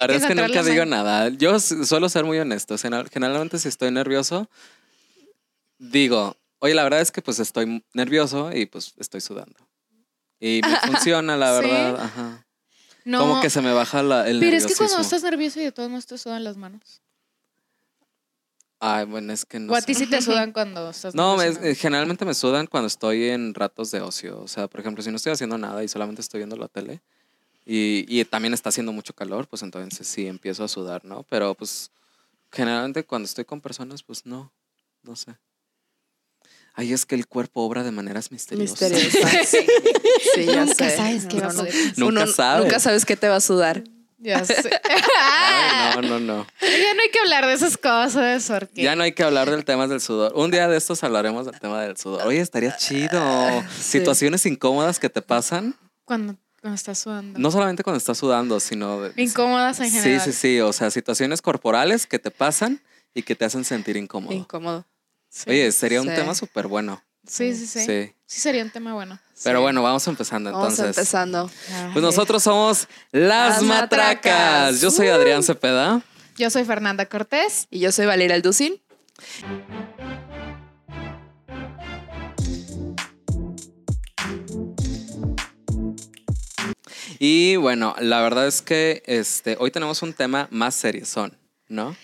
La verdad es que nunca digo nada. Yo suelo ser muy honesto. General- Generalmente si estoy nervioso, digo, oye, la verdad es que pues estoy nervioso y pues estoy sudando. Y me funciona, la ¿Sí? verdad. Ajá. No. Como que se me baja la, el Pero es que cuando estás nervioso y de todos modos te sudan las manos. Ay, bueno, es que no o a ti sí te sudan cuando estás No, me- eh, generalmente me sudan cuando estoy en ratos de ocio. O sea, por ejemplo, si no estoy haciendo nada y solamente estoy viendo la tele y, y también está haciendo mucho calor, pues entonces sí empiezo a sudar, ¿no? Pero pues generalmente cuando estoy con personas, pues no, no sé. Ay, es que el cuerpo obra de maneras misteriosas. Misteriosa. Sí, sí, ya Nunca sé. sabes qué va a Uno no- poder. Nunca uno sabes. Nunca sabes qué te va a sudar. Ya sé. Ay, no, no, no. ya no hay que hablar de esas cosas porque Ya no hay que hablar del tema del sudor. Un día de estos hablaremos del tema del sudor. Oye, estaría chido. Sí. Situaciones incómodas que te pasan, cuando, cuando estás sudando. no solamente cuando estás sudando, sino Incómodas en Sí, general. sí, sí. O sea, situaciones corporales que te pasan y que te hacen sentir incómodo. Incómodo. Sí. Oye, sería un Sí. tema súper bueno. sí, sí, sí, sí. Sí. sería un tema bueno. Pero Sí. bueno, vamos empezando Vamos entonces. empezando. Pues nosotros somos Las, Las Matracas. Matracas. Yo soy Uh. Adrián Cepeda. Yo soy Fernanda Cortés. Y yo soy Valeria Alducin. Y bueno, la verdad es que este, hoy tenemos un tema más seriezón, ¿no?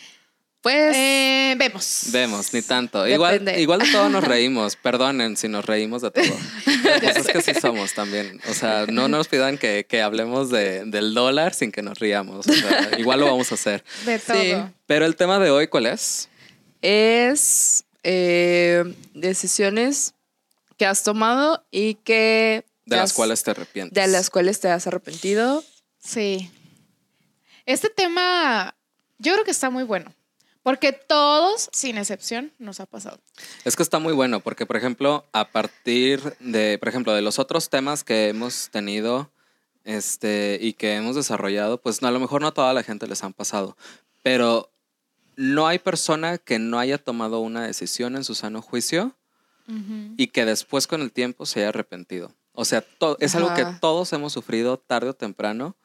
Pues Eh, vemos. Vemos, ni tanto. Igual, Depende. igual de todo nos reímos. Perdonen si nos reímos de todo. Pero pues es que sí somos también. O sea, no nos pidan que, que hablemos de- del dólar sin que nos riamos. O sea, igual lo vamos a hacer. De todo. Sí. Pero el tema de hoy, ¿cuál es? es eh, decisiones que has tomado y que De las has- cuales te arrepientes. de las cuales te has arrepentido. Sí. Este tema yo creo que está muy bueno. Porque todos, sin excepción, nos ha pasado. Es que está muy bueno porque, por ejemplo, a partir de, por ejemplo, de los otros temas que hemos tenido este, y que hemos desarrollado, pues no, a lo mejor no a toda la gente les han pasado, pero no hay persona que no haya tomado una decisión en su sano juicio y que después con el tiempo se haya arrepentido. O sea, es algo que todos hemos sufrido tarde o temprano.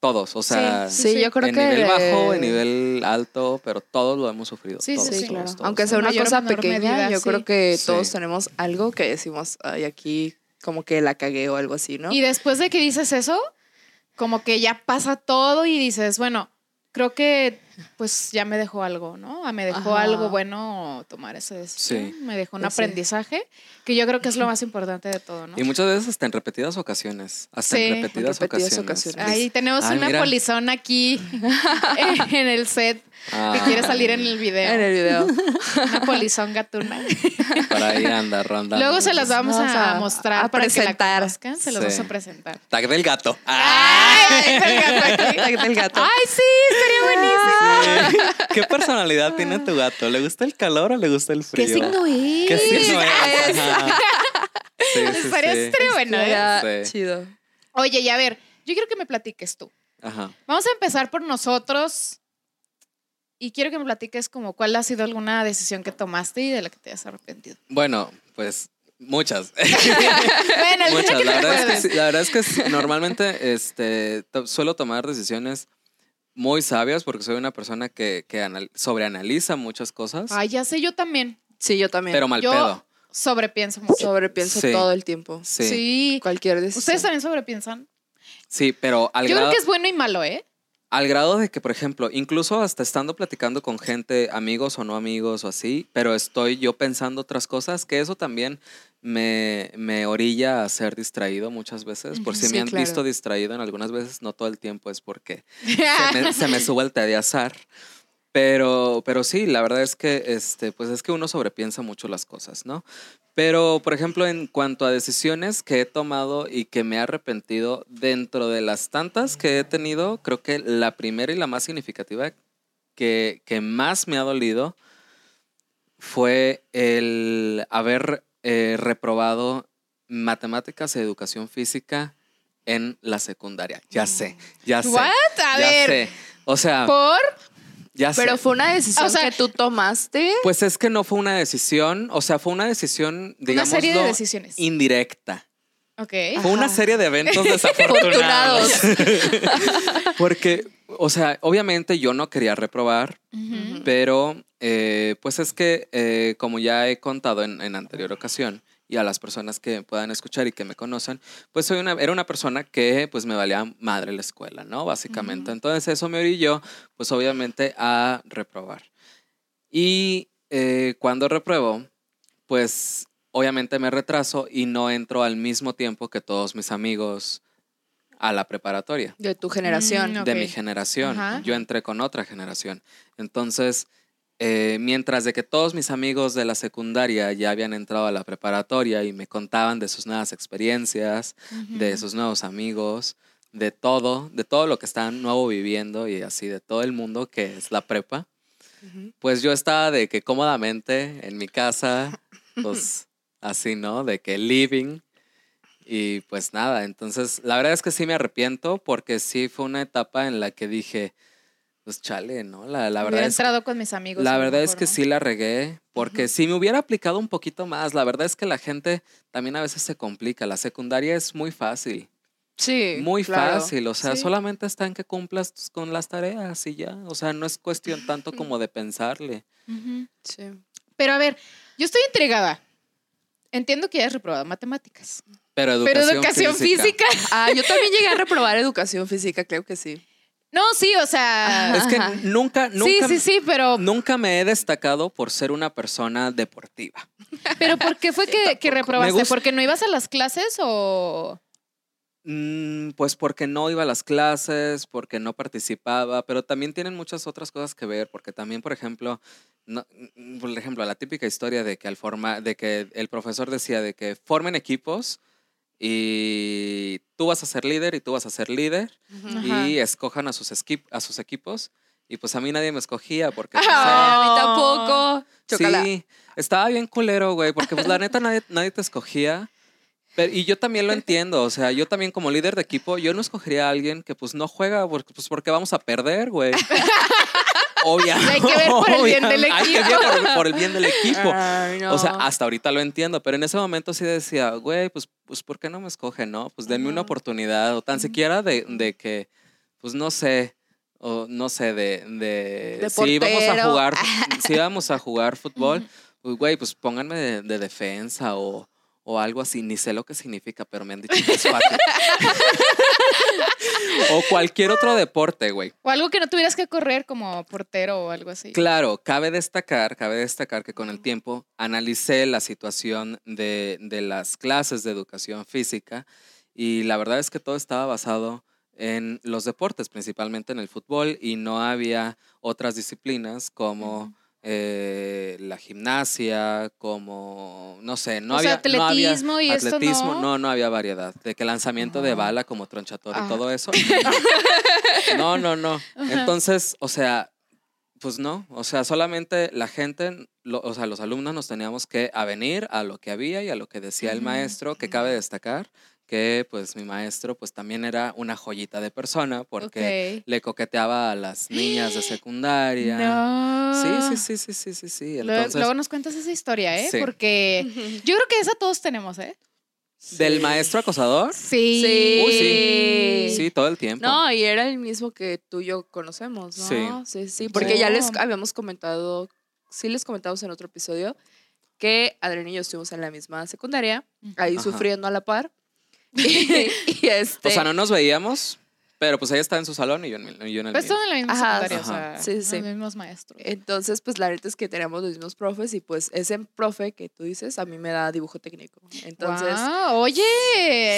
Todos, o sea, Sí, Sí, sí. yo creo en que nivel bajo, en nivel alto, pero todos lo hemos sufrido. Sí, sí, todos, sí, todos, claro. todos. Aunque sea una Mayor cosa pequeña, medida, yo sí. creo que Sí. todos tenemos algo que decimos, ay, aquí como que la cagué o algo así, ¿no? Y después de que dices eso, como que ya pasa todo y dices, bueno, creo que pues ya me dejó algo, ¿no? Ah, Me dejó Ajá. algo bueno tomar esa decisión. Sí. Me dejó un Pues sí. aprendizaje, que yo creo que es lo más importante de todo, ¿no? Y muchas veces hasta en repetidas ocasiones. Hasta Sí. en repetidas, En repetidas ocasiones. ocasiones. Ahí tenemos Ay, una mira. polizón aquí en el set Ah, que quiere salir en el video. En el video. Una polizón gatuna. Por ahí anda rondando. Luego se las vamos Vamos a, a- mostrar a para que la presentar. conozcan. Se los Sí. vamos a presentar. Tag del gato. ¡Ay! el gato aquí. Tag del gato. ¡Ay, sí! Estaría buenísimo. Sí. ¿Qué personalidad tiene tu gato? ¿Le gusta el calor o le gusta el frío? ¿Qué signo es? ¿Qué signo es? Sí, sí, Estaría, sí. estaría bueno, ¿eh? Chido. Oye, y a ver, yo quiero que me platiques tú. Ajá. Vamos a empezar por nosotros. Y quiero que me platiques como cuál ha sido alguna decisión que tomaste y de la que te has arrepentido. Bueno, pues muchas. Bueno, Muchas. La verdad, es que, la verdad es que normalmente este, to- suelo tomar decisiones muy sabias porque soy una persona que, que anal- sobreanaliza muchas cosas, Ay, ya sé, yo también. Sí, yo también. pero mal yo pedo. sobrepienso mucho. Sobrepienso Sí. todo el tiempo. Sí. Sí. Cualquier decisión. ¿Ustedes también sobrepiensan? Sí, pero al Yo grado, creo que es bueno y malo, ¿eh? Al grado de que, por ejemplo, incluso hasta estando platicando con gente, amigos o no amigos o así, pero estoy yo pensando otras cosas, que eso también me, me orilla a ser distraído muchas veces. Por si sí, me han claro. visto distraído en algunas veces, no todo el tiempo es porque se me, se me sube el té de azar. Pero, pero sí, la verdad es que este, pues es que uno sobrepiensa mucho las cosas, ¿no? Pero, por ejemplo, en cuanto a decisiones que he tomado y que me he arrepentido, dentro de las tantas que he tenido, creo que la primera y la más significativa que, que más me ha dolido fue el haber eh, reprobado matemáticas y educación física en la secundaria. Ya sé, ya sé. ¿What? A ya ver, sé. O sea, ¿por? Ya sé. Pero fue una decisión O sea- que tú tomaste. Pues es que no fue una decisión, o sea, fue una decisión, digamos, serie de decisiones. indirecta. Ok. Fue una serie de eventos desafortunados. Afortunados. Porque, o sea, obviamente yo no quería reprobar, pero eh, pues es que, eh, como ya he contado en, en anterior ocasión, y a las personas que puedan escuchar y que me conocen, pues soy una, era una persona que pues me valía madre la escuela, ¿no? Básicamente. Ujú. Entonces eso me orilló, pues obviamente a reprobar. Y eh, cuando repruebo, pues obviamente me retraso y no entro al mismo tiempo que todos mis amigos a la preparatoria De tu generación. Mm, de Ok. mi generación. Ajá. Yo entré con otra generación. Entonces, eh, mientras de que todos mis amigos de la secundaria ya habían entrado a la preparatoria y me contaban de sus nuevas experiencias, de sus nuevos amigos, de todo, de todo lo que están nuevo viviendo y así de todo el mundo que es la prepa, pues yo estaba de que cómodamente en mi casa, pues así, ¿no? De que living. Y pues nada, entonces la verdad es que sí me arrepiento porque sí fue una etapa en la que dije, pues chale, ¿no? La, la verdad Hubiera es que entrado con mis amigos. la verdad es que ¿no? sí la regué, porque si me hubiera aplicado un poquito más, la verdad es que la gente también a veces se complica. La secundaria es muy fácil, Sí. muy claro. fácil, o sea, Sí. solamente está en que cumplas con las tareas y ya, o sea, no es cuestión tanto como de pensarle. Sí. Pero a ver, yo estoy intrigada. Entiendo que ya has reprobado matemáticas. Pero educación, pero educación física. Ah, yo también llegué a reprobar educación física, creo que sí. No, sí, o sea. Es que Ajá. nunca, sí, nunca, sí, sí, pero, nunca me he destacado por ser una persona deportiva. pero ¿por qué fue que, que reprobaste? ¿Porque no ibas a las clases o...? Mm, Pues porque no iba a las clases, porque no participaba, pero también tienen muchas otras cosas que ver, porque también, por ejemplo, no- mm, por ejemplo, la típica historia de que al forma, de que el profesor decía de que formen equipos y tú vas a ser líder y tú vas a ser líder Ajá. y escojan a sus, esquip- a sus equipos. Y pues a mí nadie me escogía porque pues, Ah, a mí Oh. tampoco. Chocala. Sí, estaba bien culero, güey, porque pues la neta nadie, nadie te escogía. Pero, y yo también lo entiendo, o sea, yo también como líder de equipo, yo no escogería a alguien que pues no juega, porque, pues porque vamos a perder, güey. Obviamente. Hay que ver por el bien del Hay que ver equipo. por, por el bien del equipo. Ay, O sea, no. hasta ahorita lo entiendo, pero en ese momento sí decía, güey, pues, pues ¿por qué no me escogen, no? Pues denme una oportunidad, o tan siquiera de, de que, pues no sé, o no sé, de, de, De si íbamos a jugar, si íbamos a jugar fútbol, pues güey, pues pónganme de, de defensa o, o algo así, ni sé lo que significa, pero me han dicho que es fácil. o cualquier otro deporte, güey. O algo que no tuvieras que correr como portero o algo así. Claro, cabe destacar, cabe destacar que con el tiempo analicé la situación de, de las clases de educación física y la verdad es que todo estaba basado en los deportes, principalmente en el fútbol, y no había otras disciplinas como. Eh, la gimnasia, como, no sé, no O sea, había... no había atletismo y esto atletismo, no. no, no había variedad. De que lanzamiento de bala como tronchator y Ah. todo eso. No, no, no. Ajá. Entonces, o sea, pues no, o sea, solamente la gente, lo- o sea, los alumnos nos teníamos que avenir a lo que había y a lo que decía el maestro, que cabe destacar que pues mi maestro pues también era una joyita de persona porque le coqueteaba a las niñas de secundaria. No. Sí, sí, sí, sí, sí, sí, sí. Luego, Entonces, luego nos cuentas esa historia, ¿eh? Sí. Porque yo creo que esa todos tenemos, ¿eh? ¿del maestro acosador? Sí. Sí. Uy, sí. Sí, todo el tiempo. No, y era el mismo que tú y yo conocemos, ¿no? Sí. Sí, sí, porque ya les habíamos comentado, sí les comentamos en otro episodio, que Adrián y yo estuvimos en la misma secundaria, ahí Ajá. sufriendo a la par. y, y este... O sea, no nos veíamos, pero pues ella estaba en su salón y yo en, el- y yo en el Pues mío. todos en la misma Ajá, secundaria, ajá. o sea, Sí, sí. los mismos maestros. Entonces, pues la neta es que teníamos los mismos profes y pues ese profe que tú dices a mí me da dibujo técnico. Entonces, Guau, oye,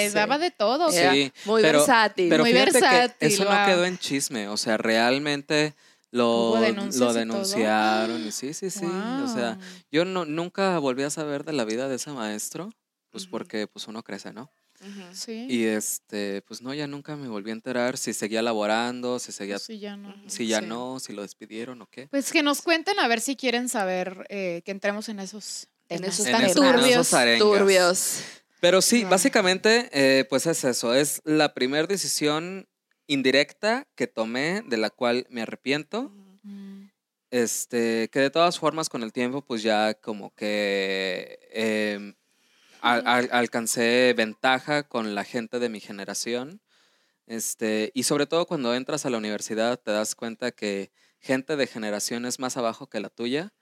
Sí. daba de todo. era Sí, muy pero- versátil. Pero Muy fíjate que versátil, eso no wow. quedó en chisme, o sea, realmente lo, ¿Hubo denuncias y lo todo? denunciaron y sí, sí, sí, o sea, Guau. yo no, nunca volví a saber de la vida de ese maestro, pues Ujú. porque pues uno crece, ¿no? Sí. Y este, pues no, ya nunca me volví a enterar si seguía laborando, si seguía, Pues sí, ya no. si ya Sí. no, si lo despidieron o qué. Pues que nos cuenten a ver si quieren saber eh, que entremos en esos En esos En tan temas. esos- en turbios. esos. Turbios. Pero sí, básicamente, eh, pues es eso, es la primera decisión indirecta que tomé, de la cual me arrepiento. Mm, Este, que de todas formas con el tiempo pues ya como que em, al- alcancé ventaja con la gente de mi generación. Este, y sobre todo cuando entras a la universidad te das cuenta que gente de generaciones más abajo que la tuya,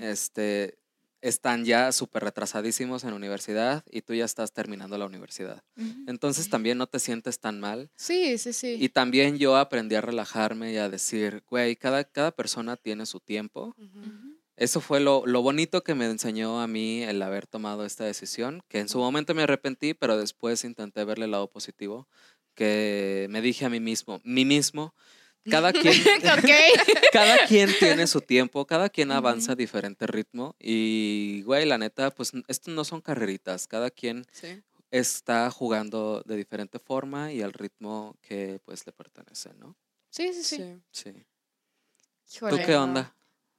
este, están ya súper retrasadísimos en la universidad y tú ya estás terminando la universidad. Entonces también no te sientes tan mal. Sí, sí, sí. Y también yo aprendí a relajarme y a decir, güey, cada, cada persona tiene su tiempo. Eso fue lo, lo, bonito que me enseñó a mí el haber tomado esta decisión, que en su momento me arrepentí, pero después intenté verle el lado positivo, que me dije a mí mismo, mí mismo, cada quien, cada quien tiene su tiempo, cada quien avanza a diferente ritmo y, güey, la neta, pues esto no son carreritas, cada quien está jugando de diferente forma y al ritmo que pues le pertenece, ¿no? Sí, sí, sí. Sí. ¿Tú qué onda?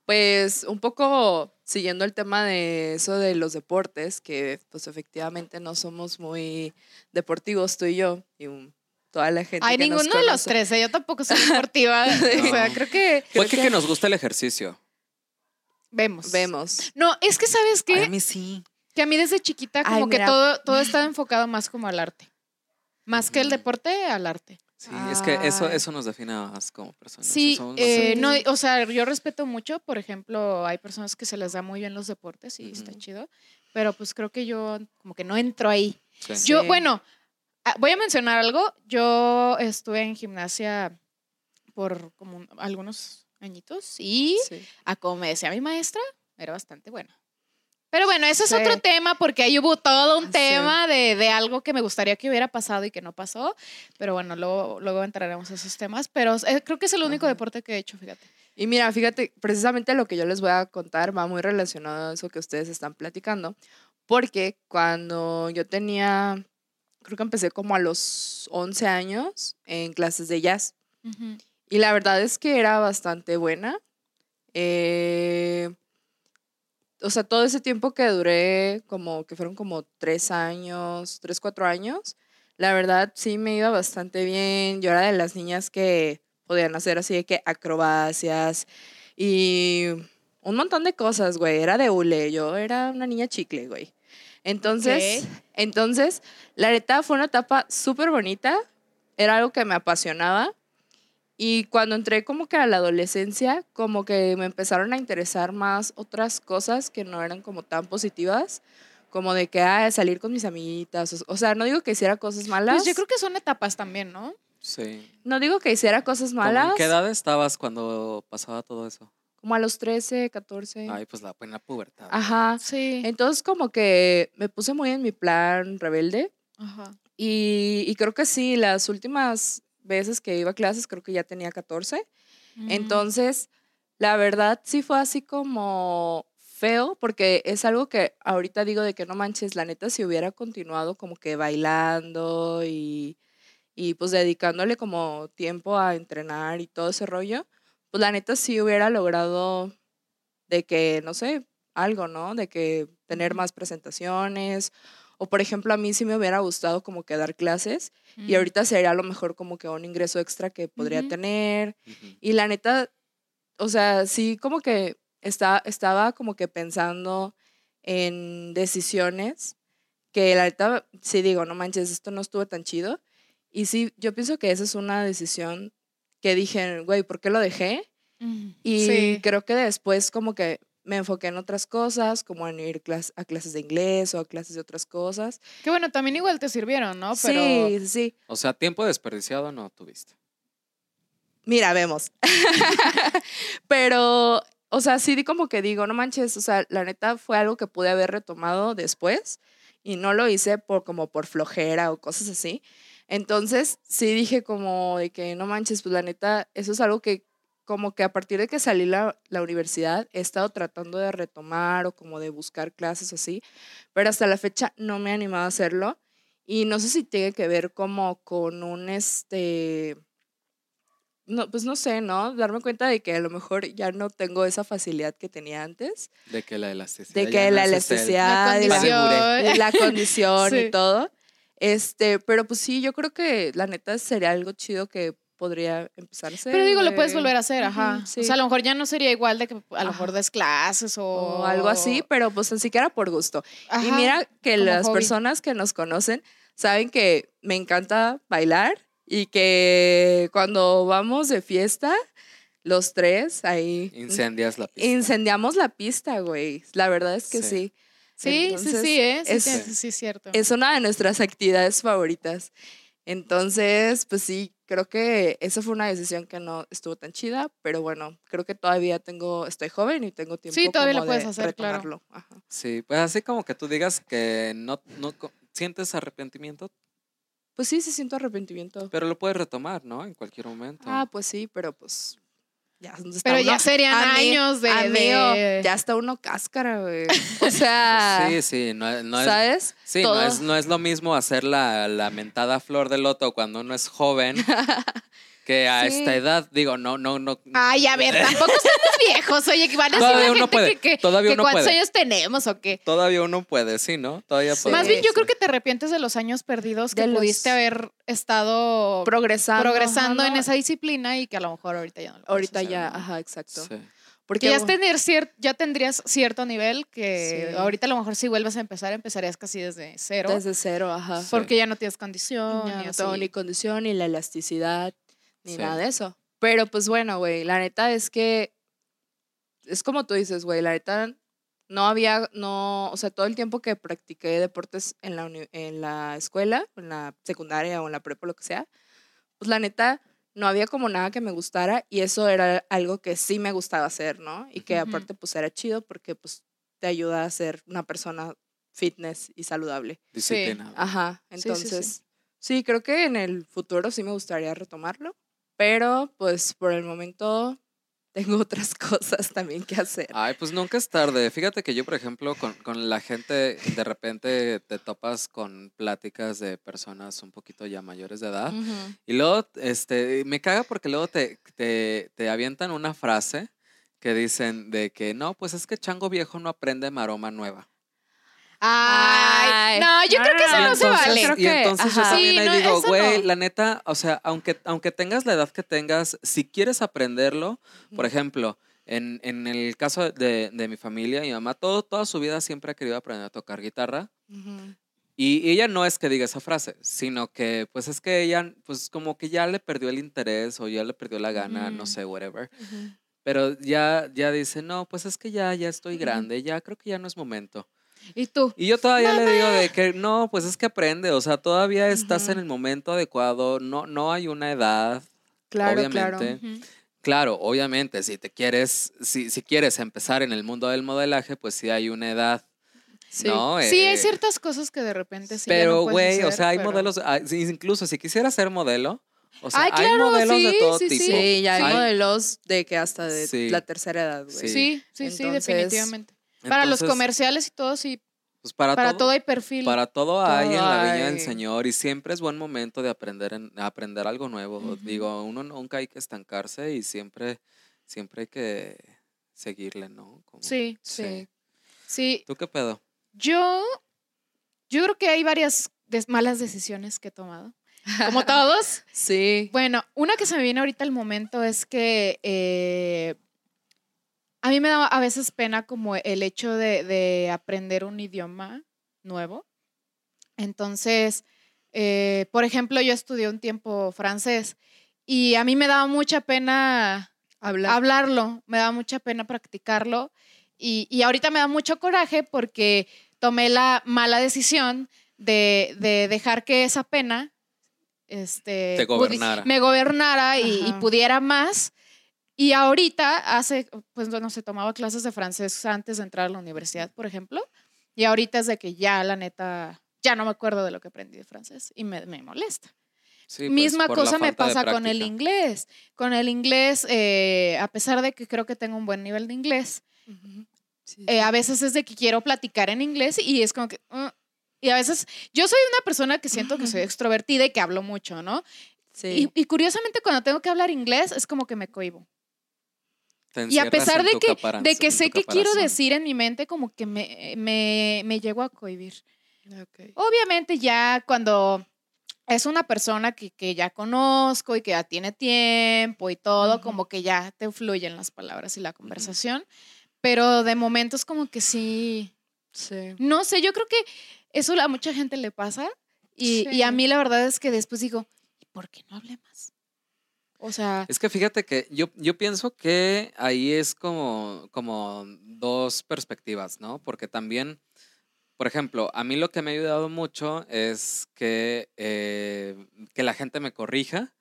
Pues un poco siguiendo el tema de eso de los deportes, que pues efectivamente no somos muy deportivos tú y yo, y un toda la gente. Ay, ninguno de los tres, ¿eh? yo tampoco soy deportiva. O sea, creo que. Fue que, que, nos gusta el ejercicio. Vemos. Vemos. No, es que, ¿sabes qué? a mí sí. Que a mí desde chiquita, como que todo, todo estaba enfocado más como al arte. Más que el deporte, al arte. Sí, es que eso, eso nos define más como personas. Sí, eh, no, o sea, yo respeto mucho, por ejemplo, hay personas que se les da muy bien los deportes y está chido, pero pues creo que yo como que no entro ahí. Yo, bueno, Ah, voy a mencionar algo. Yo estuve en gimnasia por como algunos añitos y a como me decía mi maestra, era bastante buena. Pero bueno, eso es otro tema porque ahí hubo todo un tema de, de, algo que me gustaría que hubiera pasado y que no pasó. Pero bueno, luego, luego entraremos a esos temas. Pero eh, creo que es el único deporte que he hecho, fíjate. Y mira, fíjate, precisamente lo que yo les voy a contar va muy relacionado a eso que ustedes están platicando. Porque cuando yo tenía creo que empecé como a los 11 años en clases de jazz. Y la verdad es que era bastante buena. Eh, o sea, todo ese tiempo que duré, como que fueron como tres años, tres, cuatro años, la verdad sí me iba bastante bien. Yo era de las niñas que podían hacer así de que acrobacias y un montón de cosas, güey. Era de hule, yo era una niña chicle, güey. Entonces, entonces, la neta fue una etapa súper bonita, era algo que me apasionaba. Y cuando entré como que a la adolescencia, como que me empezaron a interesar más otras cosas que no eran como tan positivas, como de que, ah, salir con mis amiguitas. O, sea, no digo que hiciera cosas malas. Pues yo creo que son etapas también, ¿no? Sí. No digo que hiciera cosas malas. ¿En qué edad estabas cuando pasaba todo eso? como a los 13, 14. Ay, pues la buena pubertad. Ajá. Sí. Entonces como que me puse muy en mi plan rebelde. Ajá. Y, y creo que sí, las últimas veces que iba a clases creo que ya tenía 14. Mm. Entonces, la verdad sí fue así como feo, porque es algo que ahorita digo de que no manches, la neta, si hubiera continuado como que bailando y, y pues dedicándole como tiempo a entrenar y todo ese rollo, pues la neta sí hubiera logrado de que, no sé, algo, ¿no? De que tener más presentaciones. O por ejemplo, a mí sí me hubiera gustado como que dar clases y mm. ahorita sería a lo mejor como que un ingreso extra que podría tener. Y la neta, o sea, sí como que está, estaba como que pensando en decisiones que la neta sí digo, no manches, esto no estuvo tan chido. Y sí, yo pienso que esa es una decisión que dije, güey, ¿por qué lo dejé? Y creo que después como que me enfoqué en otras cosas, como en ir a clases de inglés o a clases de otras cosas. Que bueno, también igual te sirvieron, ¿no? Pero... Sí, sí. O sea, tiempo desperdiciado no tuviste. Mira, vemos. Pero, o sea, sí como que digo, no manches, o sea, la neta fue algo que pude haber retomado después y no lo hice por como por flojera o cosas así. Entonces, sí dije como de que no manches, pues la neta, eso es algo que como que a partir de que salí la, la universidad he estado tratando de retomar o como de buscar clases así, pero hasta la fecha no me he animado a hacerlo y no sé si tiene que ver como con un este no, pues no sé, ¿no? Darme cuenta de que a lo mejor ya no tengo esa facilidad que tenía antes. De que la elasticidad. De que la elasticidad, la condición, la condición y todo. Este, pero pues sí, yo creo que la neta sería algo chido que podría empezar a hacer. Pero digo, lo puedes volver a hacer, ajá. O sea, a lo mejor ya no sería igual de que a lo mejor des clases o... algo así, pero pues así que era por gusto. y mira que las personas que nos conocen saben que me encanta bailar y que cuando vamos de fiesta, los tres ahí. Incendias la pista. Incendiamos la pista, güey. La verdad es que sí. Sí, sí, sí, ¿eh? sí, es, sí, cierto. Es una de nuestras actividades favoritas. Entonces, pues sí, creo que esa fue una decisión que no estuvo tan chida, pero bueno, creo que todavía tengo, estoy joven y tengo tiempo sí, todavía lo puedes hacer, Claro. Sí, pues así como que tú digas que no, no sientes arrepentimiento. Pues sí, sí siento arrepentimiento. Pero lo puedes retomar, ¿no? En cualquier momento. Ah, pues sí, pero pues pero ya serían años de, Ya está uno cáscara, güey. O sea. sí, sí. No, no ¿Sabes? Es, sí, no es, no es, lo mismo hacer la, la mentada flor de loto cuando uno es joven que a esta edad, digo, no, no, no. Ay, a ver, tampoco somos viejos, oye, que van a Todavía uno puede. que, Todavía uno cuántos años tenemos o qué. Todavía uno puede, sí, ¿no? Todavía puede. Más bien yo creo que te arrepientes de los años perdidos que pudiste haber estado progresando, progresando en esa disciplina y que a lo mejor ahorita ya no lo Ahorita ya, ajá, exacto. Sí. Porque ya, tener ya tendrías cierto nivel que ahorita a lo mejor si vuelves a empezar, empezarías casi desde cero. Desde cero, ajá. Porque ya no tienes condición. ni no tengo ni condición, ni la elasticidad ni nada de eso. Pero pues bueno, güey, la neta es que es como tú dices, güey, la neta no había, no, o sea, todo el tiempo que practiqué deportes en la, en la escuela, en la secundaria o en la prepa, lo que sea, pues la neta no había como nada que me gustara y eso era algo que sí me gustaba hacer, ¿no? Y que aparte pues era chido porque pues te ayuda a ser una persona fitness y saludable. Disciplinada. Ajá, entonces sí, creo que en el futuro sí me gustaría retomarlo. Pero pues por el momento tengo otras cosas también que hacer. Ay, pues nunca es tarde. Fíjate que yo, por ejemplo, con, con, la gente, de repente te topas con pláticas de personas un poquito ya mayores de edad. Y luego, este, me caga porque luego te, te, te avientan una frase que dicen de que no, pues es que chango viejo no aprende maroma nueva. Ay, no, yo creo que eso no se vale. y entonces yo también ahí digo, güey, la neta, o sea, aunque, aunque tengas la edad que tengas, si quieres aprenderlo, por ejemplo, en, en el caso de, de, mi familia, mi mamá todo, toda su vida siempre ha querido aprender a tocar guitarra. Y ella no es que diga esa frase, sino que pues es que ella pues como que ya le perdió el interés o ya le perdió la gana, no sé, whatever. Pero ya, ya dice, no, pues es que ya, ya estoy grande, ya creo que ya no es momento. ¿Y tú? Y yo todavía le digo de que no, pues es que aprende, o sea, todavía estás en el momento adecuado, no, no hay una edad. Claro, obviamente. claro. Claro, obviamente, si te quieres, si, si quieres empezar en el mundo del modelaje, pues sí hay una edad. Sí. ¿no? sí, hay eh, ciertas cosas que de repente sí. Pero, güey, o sea, hay modelos, ah, incluso si quisiera ser modelo, o sea, hay modelos de todo sí, tipo. Sí, ya hay, modelos de que hasta de la tercera edad, güey. Sí, sí, sí, definitivamente para los comerciales y todo, sí. Pues para, para todo, hay perfil. Para todo, hay en la viña del Señor y siempre es buen momento de aprender, en, aprender algo nuevo. Digo, uno nunca hay que estancarse y siempre, siempre hay que seguirle, ¿no? sí, sí, sí, ¿Tú qué pedo? Yo, yo creo que hay varias malas decisiones que he tomado. Como todos. sí. Bueno, una que se me viene ahorita al momento es que eh, a mí me da a veces pena como el hecho de, aprender un idioma nuevo. Entonces, eh, por ejemplo, yo estudié un tiempo francés y a mí me daba mucha pena hablarlo, me daba mucha pena practicarlo y, ahorita me da mucho coraje porque tomé la mala decisión de, dejar que esa pena este, me gobernara y, pudiera más y ahorita hace, pues no se tomaba clases de francés antes de entrar a la universidad, por ejemplo. Y ahorita es de que ya, la neta, ya no me acuerdo de lo que aprendí de francés y me, me molesta. Pues, Misma cosa me pasa con el inglés. Con el inglés, eh, a pesar de que creo que tengo un buen nivel de inglés, eh, a veces es de que quiero platicar en inglés y es como que... Uh, y a veces, yo soy una persona que siento que soy extrovertida y que hablo mucho, ¿no? Sí. Y, y, curiosamente cuando tengo que hablar inglés es como que me cohibo y a pesar de que, de que sé que quiero decir en mi mente, como que me, me, me llego a cohibir. Obviamente ya cuando es una persona que, que, ya conozco y que ya tiene tiempo y todo, como que ya te fluyen las palabras y la conversación. Pero de momentos como que sí, sí. No sé, yo creo que eso a mucha gente le pasa. Y, y, a mí la verdad es que después digo, ¿por qué no hable más? O sea. Es que fíjate que yo, yo pienso que ahí es como, como dos perspectivas, ¿no? Porque también, por ejemplo, a mí lo que me ha ayudado mucho es que, eh, que la gente me corrija.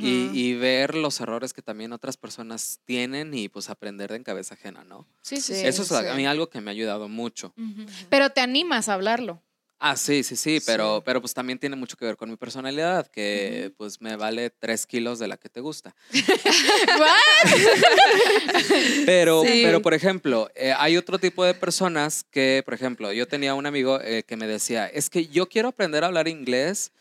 y, ver los errores que también otras personas tienen y pues aprender de en cabeza ajena, ¿no? Sí, sí. Eso es a mí algo que me ha ayudado mucho. Pero te animas a hablarlo. Ah, sí, sí, sí, pero, pero pues también tiene mucho que ver con mi personalidad, que pues me vale tres kilos de la que te gusta. pero, pero, por ejemplo, eh, hay otro tipo de personas que, por ejemplo, yo tenía un amigo eh, que me decía, es que yo quiero aprender a hablar inglés,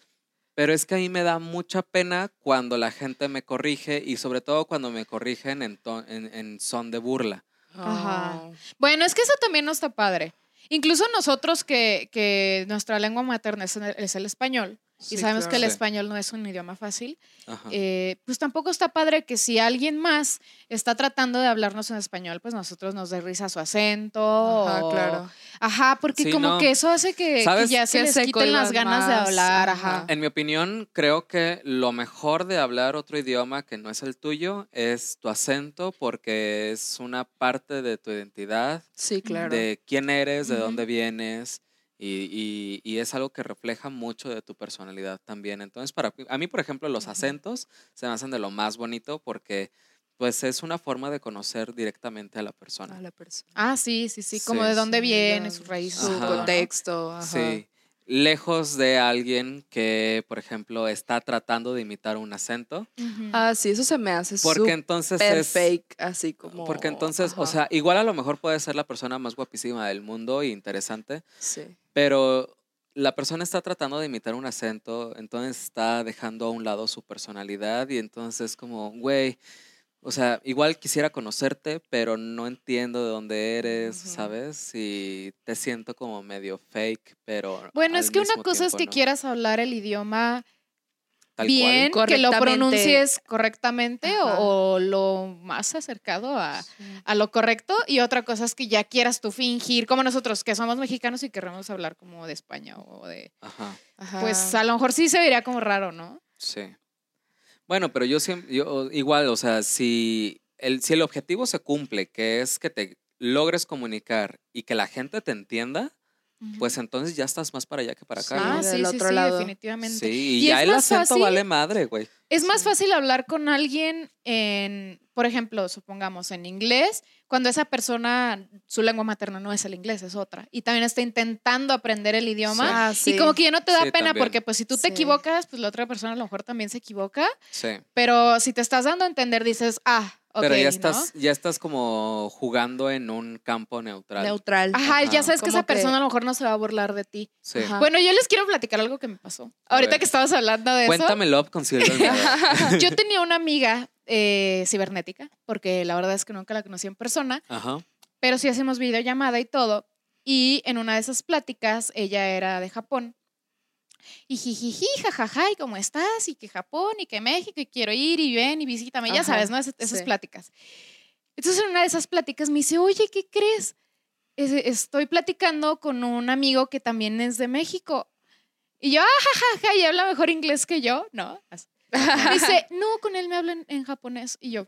pero es que a mí me da mucha pena cuando la gente me corrige y sobre todo cuando me corrigen en, en, son de burla. Ajá. Ah. Bueno, es que eso también no está padre. Incluso nosotros que, que nuestra lengua materna es el español, y sabemos que el español no es un idioma fácil, eh, pues tampoco está padre que si alguien más está tratando de hablarnos en español, pues nosotros nos dé risa su acento. Ajá, claro. Ajá, porque como que eso hace que, ya se les quiten las ganas de hablar. Ajá. En mi opinión, creo que lo mejor de hablar otro idioma que no es el tuyo es tu acento, porque es una parte de tu identidad. Sí, claro. De quién eres, de dónde vienes. Y, y, es algo que refleja mucho de tu personalidad también. Entonces, para a mí, por ejemplo, los acentos se me hacen de lo más bonito porque pues es una forma de conocer directamente a la persona. A la persona. Ah, sí, sí, sí, como de dónde viene, su raíz, su contexto. Ajá. Sí. Lejos de alguien que, por ejemplo, está tratando de imitar un acento. Ah, sí, eso se me hace Porque entonces es fake, así como. Porque entonces, o sea, igual a lo mejor puede ser la persona más guapísima del mundo y interesante. Sí. Pero la persona está tratando de imitar un acento, entonces está dejando a un lado su personalidad y entonces como, güey, o sea, igual quisiera conocerte, pero no entiendo de dónde eres, ¿sabes? Y te siento como medio fake, pero... Bueno, es que una cosa es que quieras hablar el idioma bien, que lo pronuncies correctamente o, lo más acercado a, lo correcto. Y otra cosa es que ya quieras tú fingir, como nosotros que somos mexicanos y queremos hablar como de España o de... Ajá. Pues a lo mejor sí se vería como raro, ¿no? Sí. Bueno, pero yo siempre, yo igual, o sea, si el, si el objetivo se cumple, que es que te logres comunicar y que la gente te entienda, pues entonces ya estás más para allá que para acá. Ah, sí, sí, otro sí, definitivamente. Sí, y, ya el acento vale madre, güey. Es más fácil hablar con alguien en, por ejemplo, supongamos en inglés, cuando esa persona, su lengua materna no es el inglés, es otra. Y también está intentando aprender el idioma. Ah, y como que ya no te da pena, porque pues si tú te equivocas, pues la otra persona a lo mejor también se equivoca. Sí. Pero si te estás dando a entender, dices, ah, pero ya estás, ya estás como jugando en un campo neutral. Neutral. Ajá, ya sabes que esa persona a lo mejor no se va a burlar de ti. Sí. Bueno, yo les quiero platicar algo que me pasó. Ahorita que estabas hablando de eso. Cuéntamelo con Yo tenía una amiga eh, cibernética, porque la verdad es que nunca la conocí en persona. Ajá. Pero sí hacemos videollamada y todo. Y en una de esas pláticas, ella era de Japón y jijiji, jajaja, ¿y cómo estás? Y que Japón, y que México, y quiero ir, y ven, y visítame, ya sabes, ¿no? esas pláticas. Entonces, en una de esas pláticas me dice, oye, ¿qué crees? Estoy platicando con un amigo que también es de México. Y yo, jajaja, ah, y habla mejor inglés que yo, ¿no? Dice, no, con él me hablan en japonés. Y yo,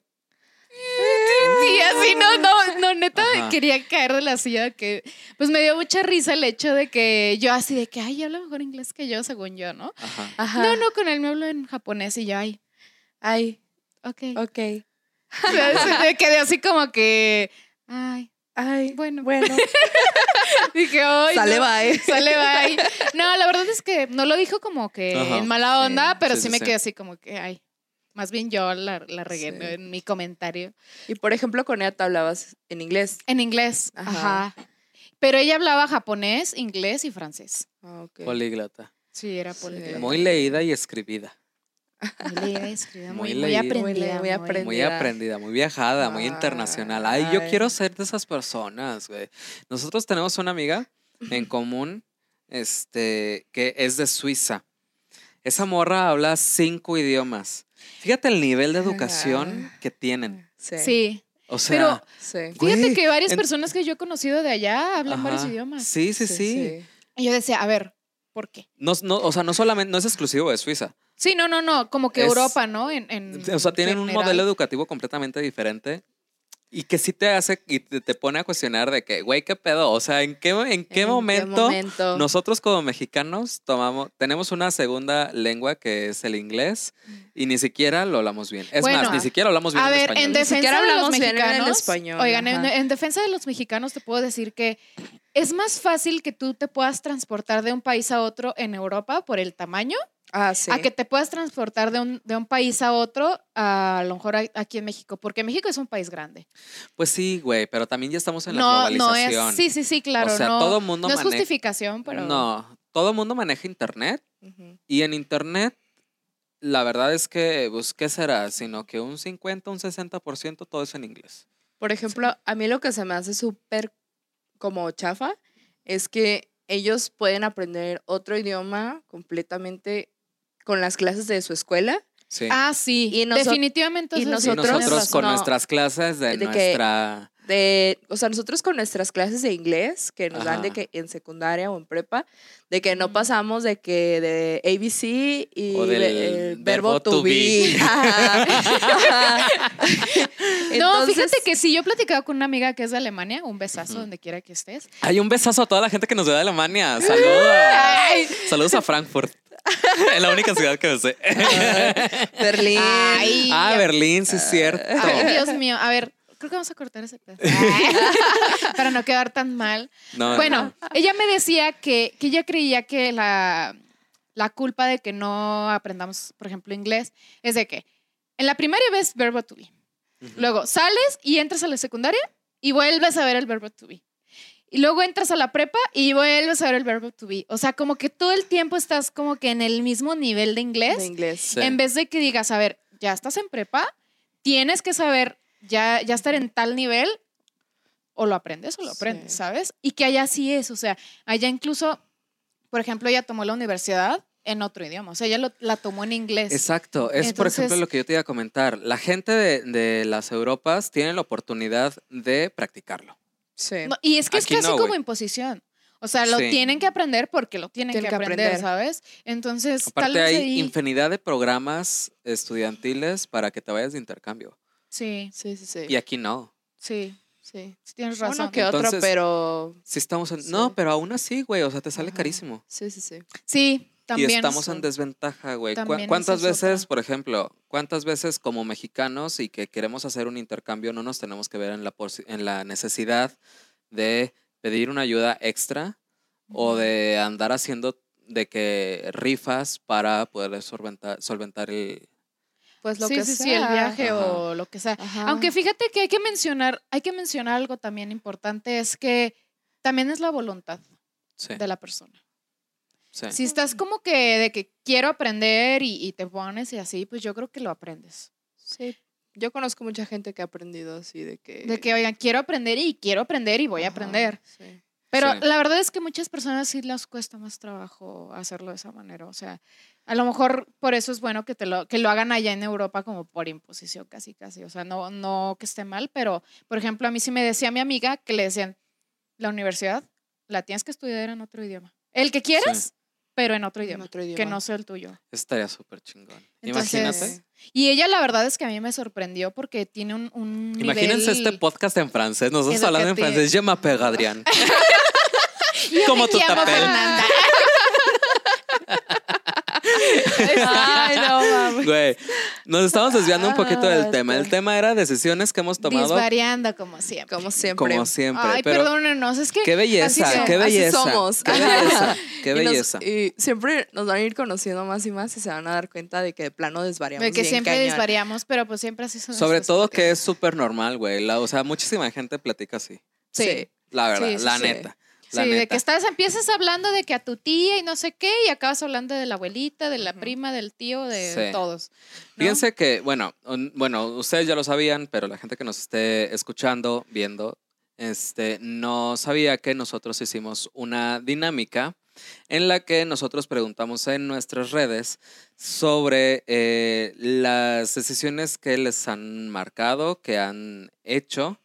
Sí, así no, no, no, neta quería caer de la silla que pues me dio mucha risa el hecho de que yo así de que ay, habla mejor inglés que yo, según yo, ¿no? Ajá. No, no, con él me hablo en japonés y yo ay, ay, ok. Ok. me quedé así como que ay, Ay, bueno, bueno. Dije, ay. Sale bye. Sale bye. No, la verdad es que no lo dijo como que en mala onda, pero sí, me quedé así como que, ay. Más bien yo la, la regué en mi comentario. Y por ejemplo, con ella te hablabas en inglés. En inglés, ajá. Pero ella hablaba japonés, inglés y francés. Ah, Políglota. Sí, era políglota. Muy leída y escribida. Muy leída y escribida, muy, muy, aprendida, muy, aprendida. Muy aprendida, muy viajada, muy internacional. Ay, yo quiero ser de esas personas, güey. Nosotros tenemos una amiga en común, este, que es de Suiza. Esa morra habla cinco idiomas. Fíjate el nivel de educación que tienen. Sí. O sea, Pero fíjate que varias personas que yo he conocido de allá hablan varios idiomas. Sí, sí, sí, Y yo decía, a ver, ¿por qué? No, no, o sea, no solamente, no es exclusivo de Suiza. Sí, no, no, no, como que Europa, ¿no? En, o sea, tienen un modelo educativo completamente diferente y que sí te hace y te, pone a cuestionar de que, güey, ¿qué pedo? O sea, ¿en qué, en qué, momento, nosotros como mexicanos tomamos, tenemos una segunda lengua que es el inglés y ni siquiera lo hablamos bien? Es más, ni siquiera hablamos bien a ver, español. En defensa de los mexicanos, español, oigan, en, defensa de los mexicanos te puedo decir que es más fácil que tú te puedas transportar de un país a otro en Europa por el tamaño Ah, sí. A que te puedas transportar de un, de un país a otro, a, lo mejor aquí en México, porque México es un país grande. Pues sí, güey, pero también ya estamos en la globalización. No es, sí, sí, sí, claro. O sea, todo mundo No es justificación, pero. No, todo el mundo maneja Internet y en Internet la verdad es que, pues, ¿qué será? Sino que un 50, un 60% todo es en inglés. Por ejemplo, a mí lo que se me hace súper como chafa es que ellos pueden aprender otro idioma completamente con las clases de su escuela. Sí. Ah, sí. Y Definitivamente. Y nosotros, con nuestras clases de, nuestra de, o sea, nosotros con nuestras clases de inglés que nos dan de que en secundaria o en prepa, de que no pasamos de que de ABC y el verbo, to be. no, fíjate que sí, yo he platicado con una amiga que es de Alemania, un besazo donde quiera que estés. Hay un besazo a toda la gente que nos ve de Alemania. Saludos. Saludos a Frankfurt. es la única ciudad que me sé. Berlín. ah, Berlín, sí es cierto. Ay, Dios mío. A ver, creo que vamos a cortar ese pedo. Para no quedar tan mal. bueno, ella me decía que, que ella creía que la, la culpa de que no aprendamos, por ejemplo, inglés, es de que en la primaria ves verbo to be. Luego sales y entras a la secundaria y vuelves a ver el verbo to be. Y luego entras a la prepa y vuelves a ver el verbo to be. O sea, como que todo el tiempo estás como que en el mismo nivel de inglés. De inglés. En vez de que digas, a ver, ya estás en prepa, tienes que saber ya, ya estar en tal nivel, o lo aprendes o lo aprendes, ¿sabes? Y que allá sí es, o sea, allá incluso, por ejemplo, ella tomó la universidad en otro idioma, o sea, ella la tomó en inglés. Exacto, es por ejemplo lo que yo te iba a comentar. La gente de, las Europas tiene la oportunidad de practicarlo. Sí. y es que es casi como imposición. O sea, lo tienen que aprender porque lo tienen, que, aprender, ¿sabes? Entonces, Aparte hay infinidad de programas estudiantiles para que te vayas de intercambio. Sí. Sí, sí, sí. Y aquí no. Sí, sí. tienes razón. Uno que otro, pero. Sí, estamos en. No, pero aún así, güey. O sea, te sale carísimo. Sí, sí, sí. Sí, también. Y estamos en desventaja, güey. ¿Cuántas veces, por ejemplo, cuántas veces como mexicanos y que queremos hacer un intercambio no nos tenemos que ver en la, en la necesidad de pedir una ayuda extra o de andar haciendo de que rifas para poder solventar, solventar el, pues lo que sí, sea. Sí, el viaje o lo que sea. Aunque fíjate que hay que mencionar, hay que mencionar algo también importante, es que también es la voluntad de la persona. Si estás como que de que quiero aprender y, te pones y así, pues yo creo que lo aprendes. Sí. Yo conozco mucha gente que ha aprendido así de que... De que, oigan, quiero aprender y quiero aprender y voy a aprender. Sí. Pero la verdad es que muchas personas sí les cuesta más trabajo hacerlo de esa manera. O sea, a lo mejor por eso es bueno que, te lo, que lo hagan allá en Europa como por imposición casi, casi. O sea, no, no que esté mal, pero por ejemplo, a mí sí me decía mi amiga que le decían, la universidad la tienes que estudiar en otro idioma. El que quieras, pero en otro, idioma, que no sea el tuyo. Estaría súper chingón. Imagínate. Y ella la verdad es que a mí me sorprendió porque tiene un, un Imagínense este podcast en francés. Nosotros hablando en francés. Je m'appelle Adrián. Como tu Fernanda. Ay, no, mames. Güey, nos estamos desviando un poquito del tema. El tema era decisiones que hemos tomado. Disvariando como siempre. Como siempre. Como siempre. Ay, perdónenos, es que. Qué belleza, qué belleza. Así somos. Qué belleza, qué belleza. Y, siempre nos van a ir conociendo más y más y se van a dar cuenta de que de plano desvariamos. De que siempre desvariamos, pero pues siempre así son. Sobre todo que es súper normal, güey. O sea, muchísima gente platica así. Sí. La verdad, la neta. Sí, de que estás, empiezas hablando de que a tu tía y no sé qué, y acabas hablando de la abuelita, de la prima, del tío, de todos. Fíjense que, bueno, bueno, ustedes ya lo sabían, pero la gente que nos esté escuchando, viendo, este, no sabía que nosotros hicimos una dinámica en la que nosotros preguntamos en nuestras redes sobre eh, las decisiones que les han marcado, que han hecho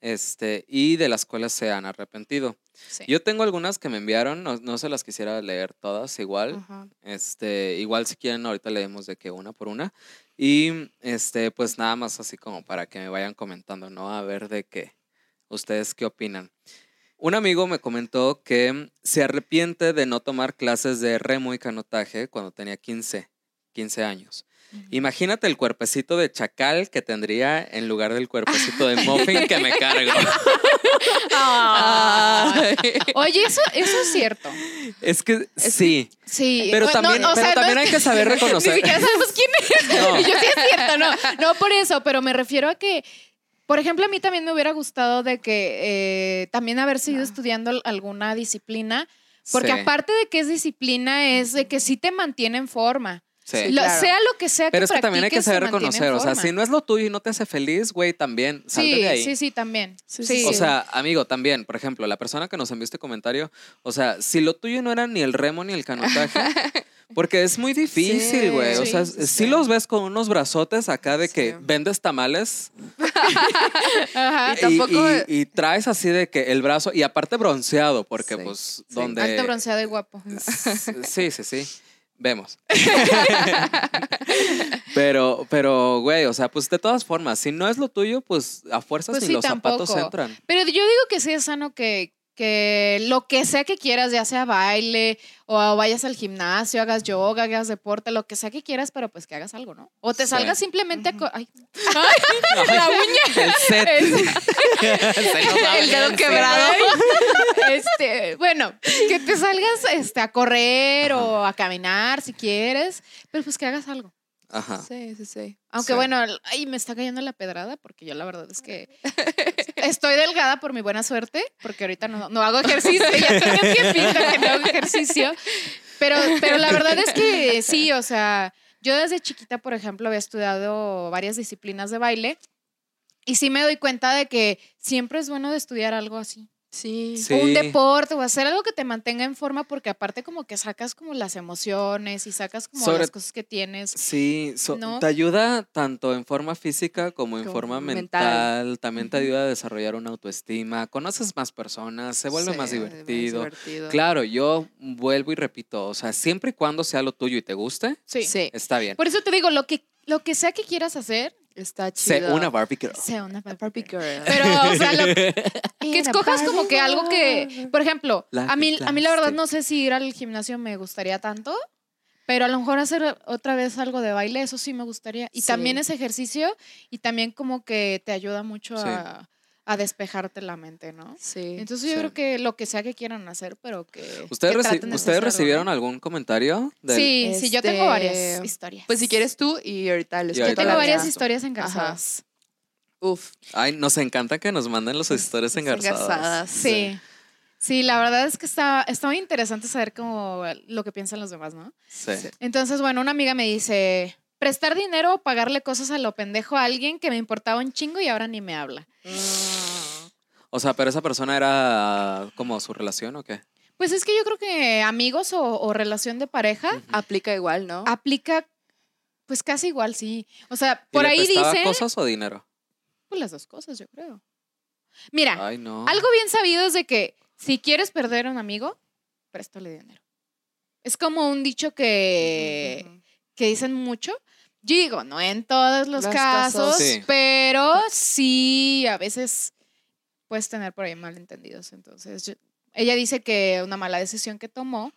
este, y de las cuales se han arrepentido. Yo tengo algunas que me enviaron, no, se las quisiera leer todas igual. Este, igual si quieren, ahorita leemos de que una por una. Y este, pues nada más así como para que me vayan comentando, ¿no? A ver de qué, ustedes qué opinan. Un amigo me comentó que se arrepiente de no tomar clases de remo y canotaje cuando tenía 15, 15 años. Imagínate el cuerpecito de chacal que tendría en lugar del cuerpecito de muffin que me cargo. Oye, eso, eso es cierto. Es que sí. Sí. Pero también, pero también hay que saber reconocer. Ni siquiera sabemos quién es. No. Yo sí es cierto, no. No por eso, pero me refiero a que por ejemplo, a mí también me hubiera gustado de que eh, también haber seguido estudiando alguna disciplina, porque aparte de que es disciplina, es de que sí te mantiene en forma. Sea lo que sea Pero es que también hay que saber reconocer, o sea, si no es lo tuyo y no te hace feliz, güey, también salte sí, de ahí. Sí, sí, también. O sea, amigo, también, por ejemplo, la persona que nos envió este comentario, o sea, si lo tuyo no era ni el remo ni el canotaje, porque es muy difícil, güey. o sea, si los ves con unos brazotes acá de que vendes tamales. Ajá. Y, tampoco... y, traes así de que el brazo, y aparte bronceado, porque pues donde. Alto bronceado y guapo. Sí, sí, sí. Vemos. pero, pero, güey, o sea, pues de todas formas, si no es lo tuyo, pues a fuerzas pues ni los zapatos entran. Pero yo digo que sí es sano que, que lo que sea que quieras, ya sea baile o vayas al gimnasio, hagas yoga, hagas deporte, lo que sea que quieras, pero pues que hagas algo, ¿no? O te salgas simplemente a... Ay. la uña. El set. el dedo quebrado. este, bueno, que te salgas este, a correr o a caminar si quieres, pero pues que hagas algo. Ajá. Sí, sí, sí. Aunque bueno, ay, me está cayendo la pedrada porque yo la verdad es que estoy delgada por mi buena suerte, porque ahorita no, no hago ejercicio, ya tengo que no hago ejercicio. Pero, pero la verdad es que sí, o sea, yo desde chiquita, por ejemplo, había estudiado varias disciplinas de baile y sí me doy cuenta de que siempre es bueno de estudiar algo así. Sí. un deporte o hacer algo que te mantenga en forma porque aparte como que sacas como las emociones y sacas como las cosas que tienes. Sí, te ayuda tanto en forma física como en forma mental. También te ayuda a desarrollar una autoestima, conoces más personas, se vuelve más, divertido. Claro, yo vuelvo y repito, o sea, siempre y cuando sea lo tuyo y te guste, sí. está bien. Por eso te digo, lo que, lo que sea que quieras hacer, Está chido. Sé una Barbie girl. Sé una Barbie, girl. Pero, o sea, lo, que escojas como que algo que, por ejemplo, a mí, a mí la verdad no sé si ir al gimnasio me gustaría tanto, pero a lo mejor hacer otra vez algo de baile, eso sí me gustaría. Y también es ejercicio y también como que te ayuda mucho a a despejarte la mente, ¿no? Sí. Entonces yo creo que lo que sea que quieran hacer, pero que... ¿Ustedes, ¿ustedes recibieron algún comentario? Sí, sí, yo tengo varias este, historias. Pues si quieres tú y ahorita les Yo tengo varias historias engarzadas. Uf. Ay, nos encanta que nos manden las historias engarzadas. Sí. sí. la verdad es que está, está muy interesante saber cómo lo que piensan los demás, ¿no? Sí. Entonces, bueno, una amiga me dice, prestar dinero o pagarle cosas a lo pendejo a alguien que me importaba un chingo y ahora ni me habla. Mm. O sea, pero esa persona era como su relación o qué? Pues es que yo creo que amigos o, relación de pareja. Aplica igual, ¿no? Aplica, pues casi igual, sí. O sea, por ahí dice. cosas o dinero? Pues las dos cosas, yo creo. Mira, algo bien sabido es de que si quieres perder a un amigo, préstale dinero. Es como un dicho que, que dicen mucho, digo, no en todos los casos, pero sí a veces puedes tener por ahí malentendidos. Entonces, ella dice que una mala decisión que tomó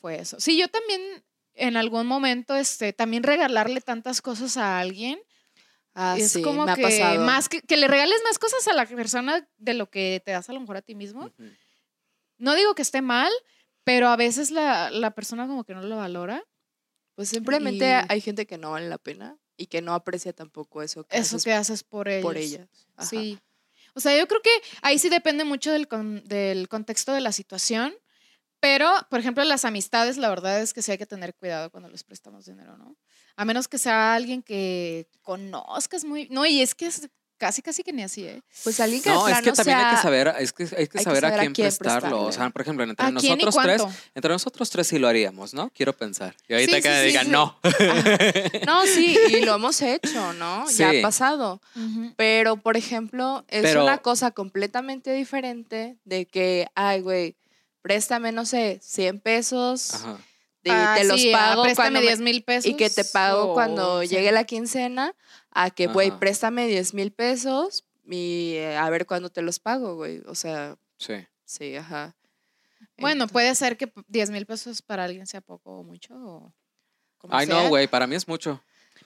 fue eso. Sí, yo también en algún momento, este, también regalarle tantas cosas a alguien. Ah, es como que más que, le regales más cosas a la persona de lo que te das a lo mejor a ti mismo. No digo que esté mal, pero a veces la, la persona como que no lo valora. Pues simplemente hay gente que no vale la pena y que no aprecia tampoco eso que eso haces que haces por ellos. Por ellas. Sí. O sea, yo creo que ahí sí depende mucho del, del contexto de la situación. Pero, por ejemplo, las amistades, la verdad es que sí hay que tener cuidado cuando les prestamos dinero, ¿no? A menos que sea alguien que conozcas muy. No, y es que es casi, casi que ni así, ¿eh? Pues alguien que No, es que también hay que saber, es que hay que, saber, a quién, prestarlo. O sea, por ejemplo, entre nosotros tres, entre nosotros tres sí lo haríamos, ¿no? Quiero pensar. Y ahorita que me digan no. no, sí, y lo hemos hecho, ¿no? Ya ha pasado. Pero, por ejemplo, es una cosa completamente diferente de que, ay, güey, préstame, no sé, 100 pesos. Ajá y ah, te los pago. Préstame 10 mil pesos. Y que te pago cuando llegue la quincena, a que, güey, préstame 10 mil pesos y eh, a ver cuándo te los pago, güey. O sea. Sí. Sí, ajá. Bueno, puede ser que 10 mil pesos para alguien sea poco o mucho. O Ay, no, güey, para mí es mucho.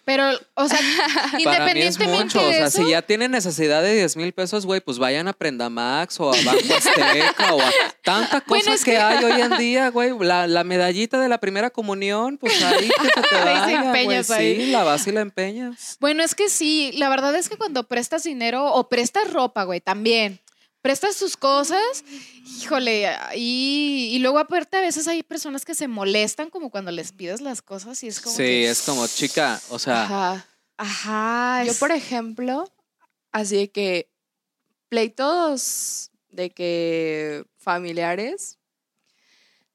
Pero, o sea, independientemente de O sea, si ya tienen necesidad de 10 mil pesos, güey, pues vayan a Prenda Max o a Banco Azteca o a tanta cosa que, hay hoy en día, güey. La, medallita de la primera comunión, pues ahí que se te vaya, güey. Sí, la vas y la empeñas. Bueno, es que sí, la verdad es que cuando prestas dinero o prestas ropa, güey, también prestas tus cosas, híjole, y, y, luego aparte a veces hay personas que se molestan como cuando les pides las cosas y es como... Sí, es como chica, o sea... Ajá. Ajá. Yo, por ejemplo, así de que pleitos de que familiares,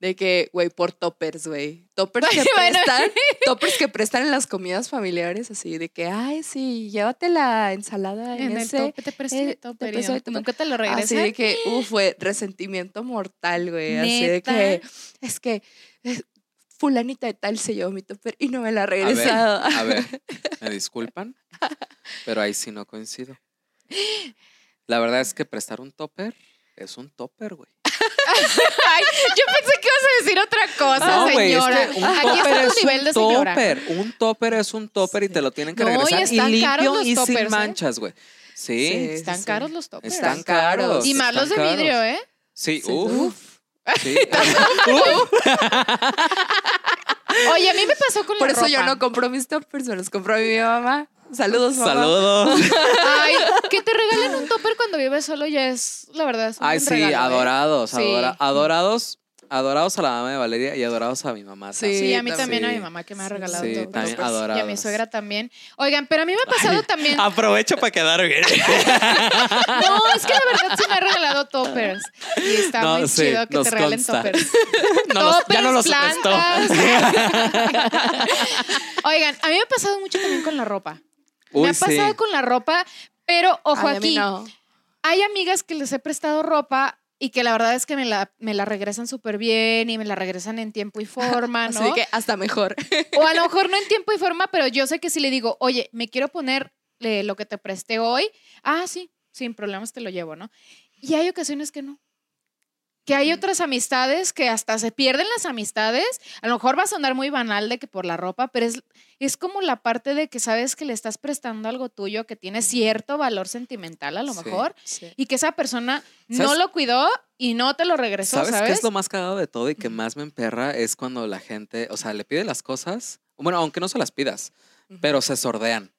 de que, güey, por toppers, güey. Toppers que prestan, toppers que prestan en las comidas familiares, así de que, ay, sí, llévate la ensalada en, ese. El tope, te presto eh, topper. nunca te lo regresé. Así de que, uff, fue resentimiento mortal, güey. Así de que, es que fulanita de tal se llevó mi topper y no me la ha regresado. A ver, a ver, me disculpan, pero ahí sí no coincido. La verdad es que prestar un topper es un topper, güey. Yo pensé que ibas a decir otra cosa, señora. un Aquí está tu nivel de señora. Topper. Un topper es un topper y te lo tienen que regresar y, limpio y sin ¿eh? manchas, güey. Sí. Están caros los toppers. Están caros. Y malos de vidrio, ¿eh? Sí, uff. Sí. Oye, a mí me pasó con Por la eso yo no compro mis toppers, me los compró mi mamá. Saludos, mamá. Saludos. Ay, que te regalen un topper cuando vives solo ya es, la verdad, es un Ay, sí, ¿eh? adorados, adorados. Adorados a la mamá de Valeria y adorados a mi mamá. Sí, sí a mí también a mi mamá que me ha regalado sí, también adorados. Y a mi suegra también. Oigan, pero a mí me ha pasado también. Aprovecho para quedar bien. no, es que la verdad sí me ha regalado toppers. Y está muy chido que te regalen toppers. toppers, ya no los plantas. Oigan, a mí me ha pasado mucho también con la ropa me ha pasado con la ropa, pero ojo aquí. Hay amigas que les he prestado ropa y que la verdad es que me la, me la regresan súper bien y me la regresan en tiempo y forma, ¿no? Así que hasta mejor. O a lo mejor no en tiempo y forma, pero yo sé que si le digo, oye, me quiero poner eh, lo que te presté hoy, ah, sí, sin problemas te lo llevo, ¿no? Y hay ocasiones que no que hay otras amistades que hasta se pierden las amistades. A lo mejor va a sonar muy banal de que por la ropa, pero es, es como la parte de que sabes que le estás prestando algo tuyo que tiene cierto valor sentimental a lo mejor y que esa persona no lo cuidó y no te lo regresó. ¿Sabes, ¿sabes? qué es lo más cagado de todo y que más me emperra? Es cuando la gente, o sea, le pide las cosas, bueno, aunque no se las pidas, pero se sordean.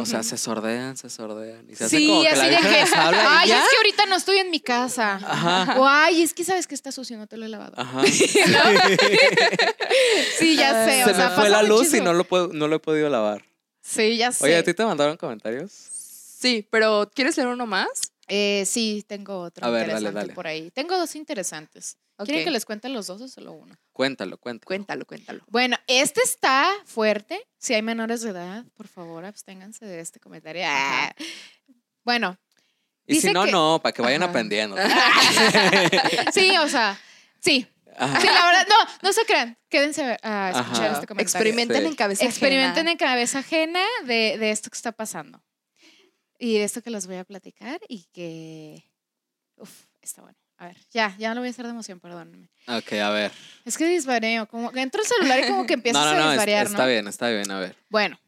O sea, se sordean, se sordean. Y se sí, como así de que. Ay, es que ahorita no estoy en mi casa. Ajá. O ay, es que sabes que está sucio, no te lo he lavado. Ajá. sí, ya sé. Se me fue la luz y no lo, puedo, no lo he podido lavar. Sí, ya sé. Oye, ¿a ti te mandaron comentarios? Sí, pero ¿quieres leer uno más? Eh, sí, tengo otro interesante por ahí. Tengo dos interesantes. ¿Quieren que les cuente los dos o solo uno? Cuéntalo, cuéntalo. Cuéntalo, cuéntalo. Bueno, este está fuerte. Si hay menores de edad, por favor, absténganse de este comentario. Ah. Bueno. Y si no, no, para que vayan aprendiendo. sí, o sea, sí. Sí, la verdad, no, no se crean. Quédense a escuchar este comentario. Experimenten en cabeza Experimenten en cabeza ajena de, de esto que está pasando. Y de esto que les voy a platicar y que. Uf, está bueno. A ver, ya, ya no voy a hacer de emoción, perdónenme. Ok, a ver. Es que disvareo, como que entro el celular y como que empiezas no, no, a disvariar, no, está, bien, está bien, a ver. Bueno,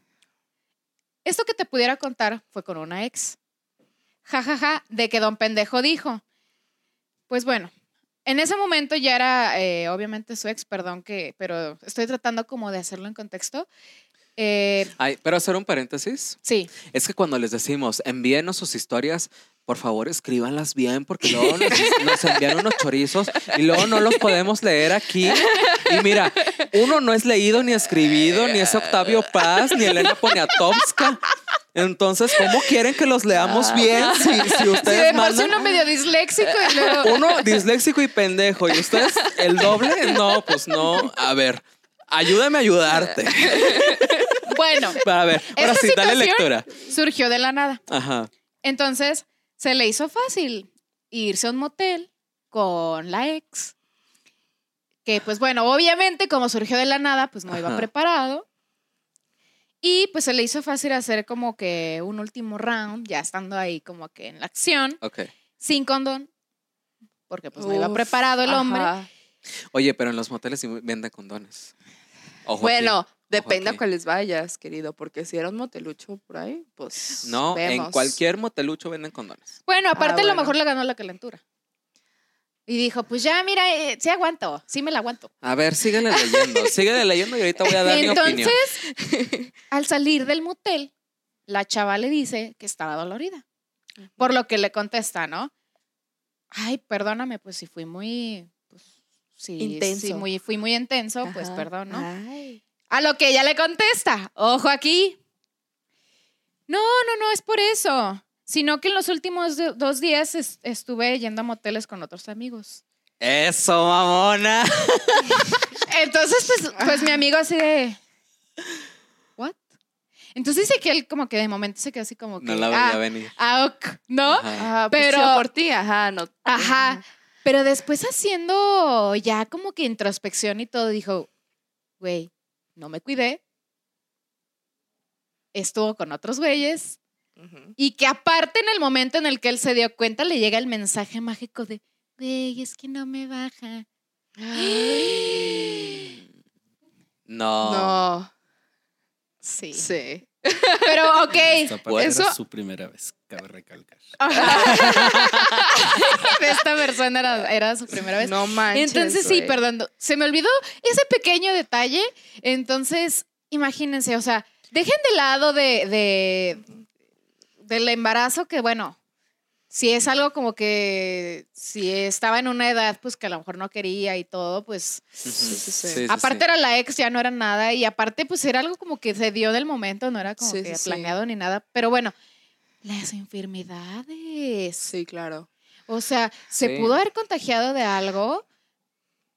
esto que te pudiera contar fue con una ex. Ja, ja, ja, de que don pendejo dijo. Pues bueno, en ese momento ya era, eh, obviamente, su ex, perdón, que, pero estoy tratando como de hacerlo en contexto. Eh, pero hacer un paréntesis. Sí. Es que cuando les decimos envíenos sus historias, por favor escríbanlas bien porque luego nos, envían unos chorizos y luego no los podemos leer aquí. Y mira, uno no es leído ni escribido, ni es Octavio Paz, ni Elena Poniatowska. Entonces, ¿cómo quieren que los leamos bien si, si ustedes sí, uno medio disléxico y luego... Uno disléxico y pendejo y ustedes el doble, no, pues no. A ver, ayúdame a ayudarte. Bueno, a ver, ahora sí, dale lectura. Surgió de la nada. Ajá. Entonces, se le hizo fácil irse a un motel con la ex. Que pues bueno, obviamente como surgió de la nada, pues no iba preparado. Y pues se le hizo fácil hacer como que un último round, ya estando ahí como que en la acción. Ok. Sin condón. Porque pues no iba preparado el hombre. Oye, pero en los moteles sí venden condones. bueno, Depende a cuáles vayas, querido, porque si era un motelucho por ahí, pues. No, en cualquier motelucho venden condones. Bueno, aparte ah, a lo mejor le ganó la calentura. Y dijo, pues ya, mira, eh, sí aguanto, sí me la aguanto. A ver, síguele leyendo, síguele leyendo y ahorita voy a dar mi opinión. Entonces, al salir del motel, la chava le dice que estaba dolorida. Por lo que le contesta, ¿no? Ay, perdóname, pues si fui muy, pues, sí, intenso. muy, fui muy intenso, pues perdón, ¿no? Ay. A lo que ella le contesta, ojo aquí. No, no, no, es por eso. Sino que en los últimos dos días estuve yendo a moteles con otros amigos. Eso, mamona. Entonces, pues, pues mi amigo así de. ¿What? Entonces dice que él como que de momento se quedó así como que. No la veía ah, venir. Ah, ok, ¿no? Ajá, pues pero. por ti, ajá, no. Ajá. Pero después haciendo ya como que introspección y todo, dijo, güey, no me cuidé, estuvo con otros güeyes y que aparte en el momento en el que él se dio cuenta le llega el mensaje mágico de, güey, es que no me baja. No. No. Sí. Sí. Pero, ok. Eso era su primera vez, cabe recalcar. Esta persona era, era, su primera vez. No manches. Entonces, sí, perdón. Se me olvidó ese pequeño detalle. Entonces, imagínense, o sea, dejen de lado de, de del embarazo, que bueno, si es algo como que si estaba en una edad pues que a lo mejor no quería y todo, pues aparte era la ex, ya no era nada y aparte pues era algo como que se dio del momento, no era como que planeado ni nada, pero bueno, las enfermedades. Sí, claro. O sea, se pudo haber contagiado de algo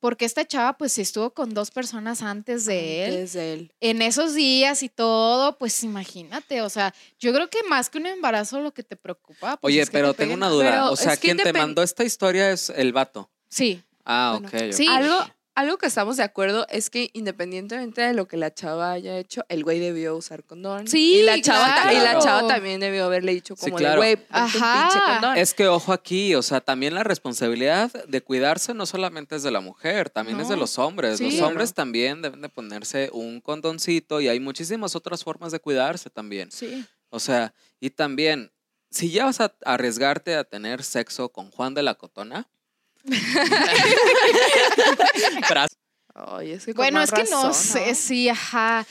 porque esta chava pues estuvo con dos personas antes de él. él. En esos días y todo, pues imagínate, o sea, yo creo que más que un embarazo lo que te preocupa. Pues, Oye, pero tengo una duda, o sea, quien te mandó esta historia es el vato. Sí. Ah, ok. Sí. Algo, algo que estamos de acuerdo es que independientemente de lo que la chava haya hecho, el güey debió usar condón. Sí, y la chava, y la chava también debió haberle dicho como sí, güey, un pinche condón. Es que ojo aquí, o sea, también la responsabilidad de cuidarse no solamente es de la mujer, también es de los hombres. los hombres también deben de ponerse un condoncito y hay muchísimas otras formas de cuidarse también. Sí. O sea, y también, si ya vas a arriesgarte a tener sexo con Juan de la Cotona, bueno, es que no sé, sí, ajá.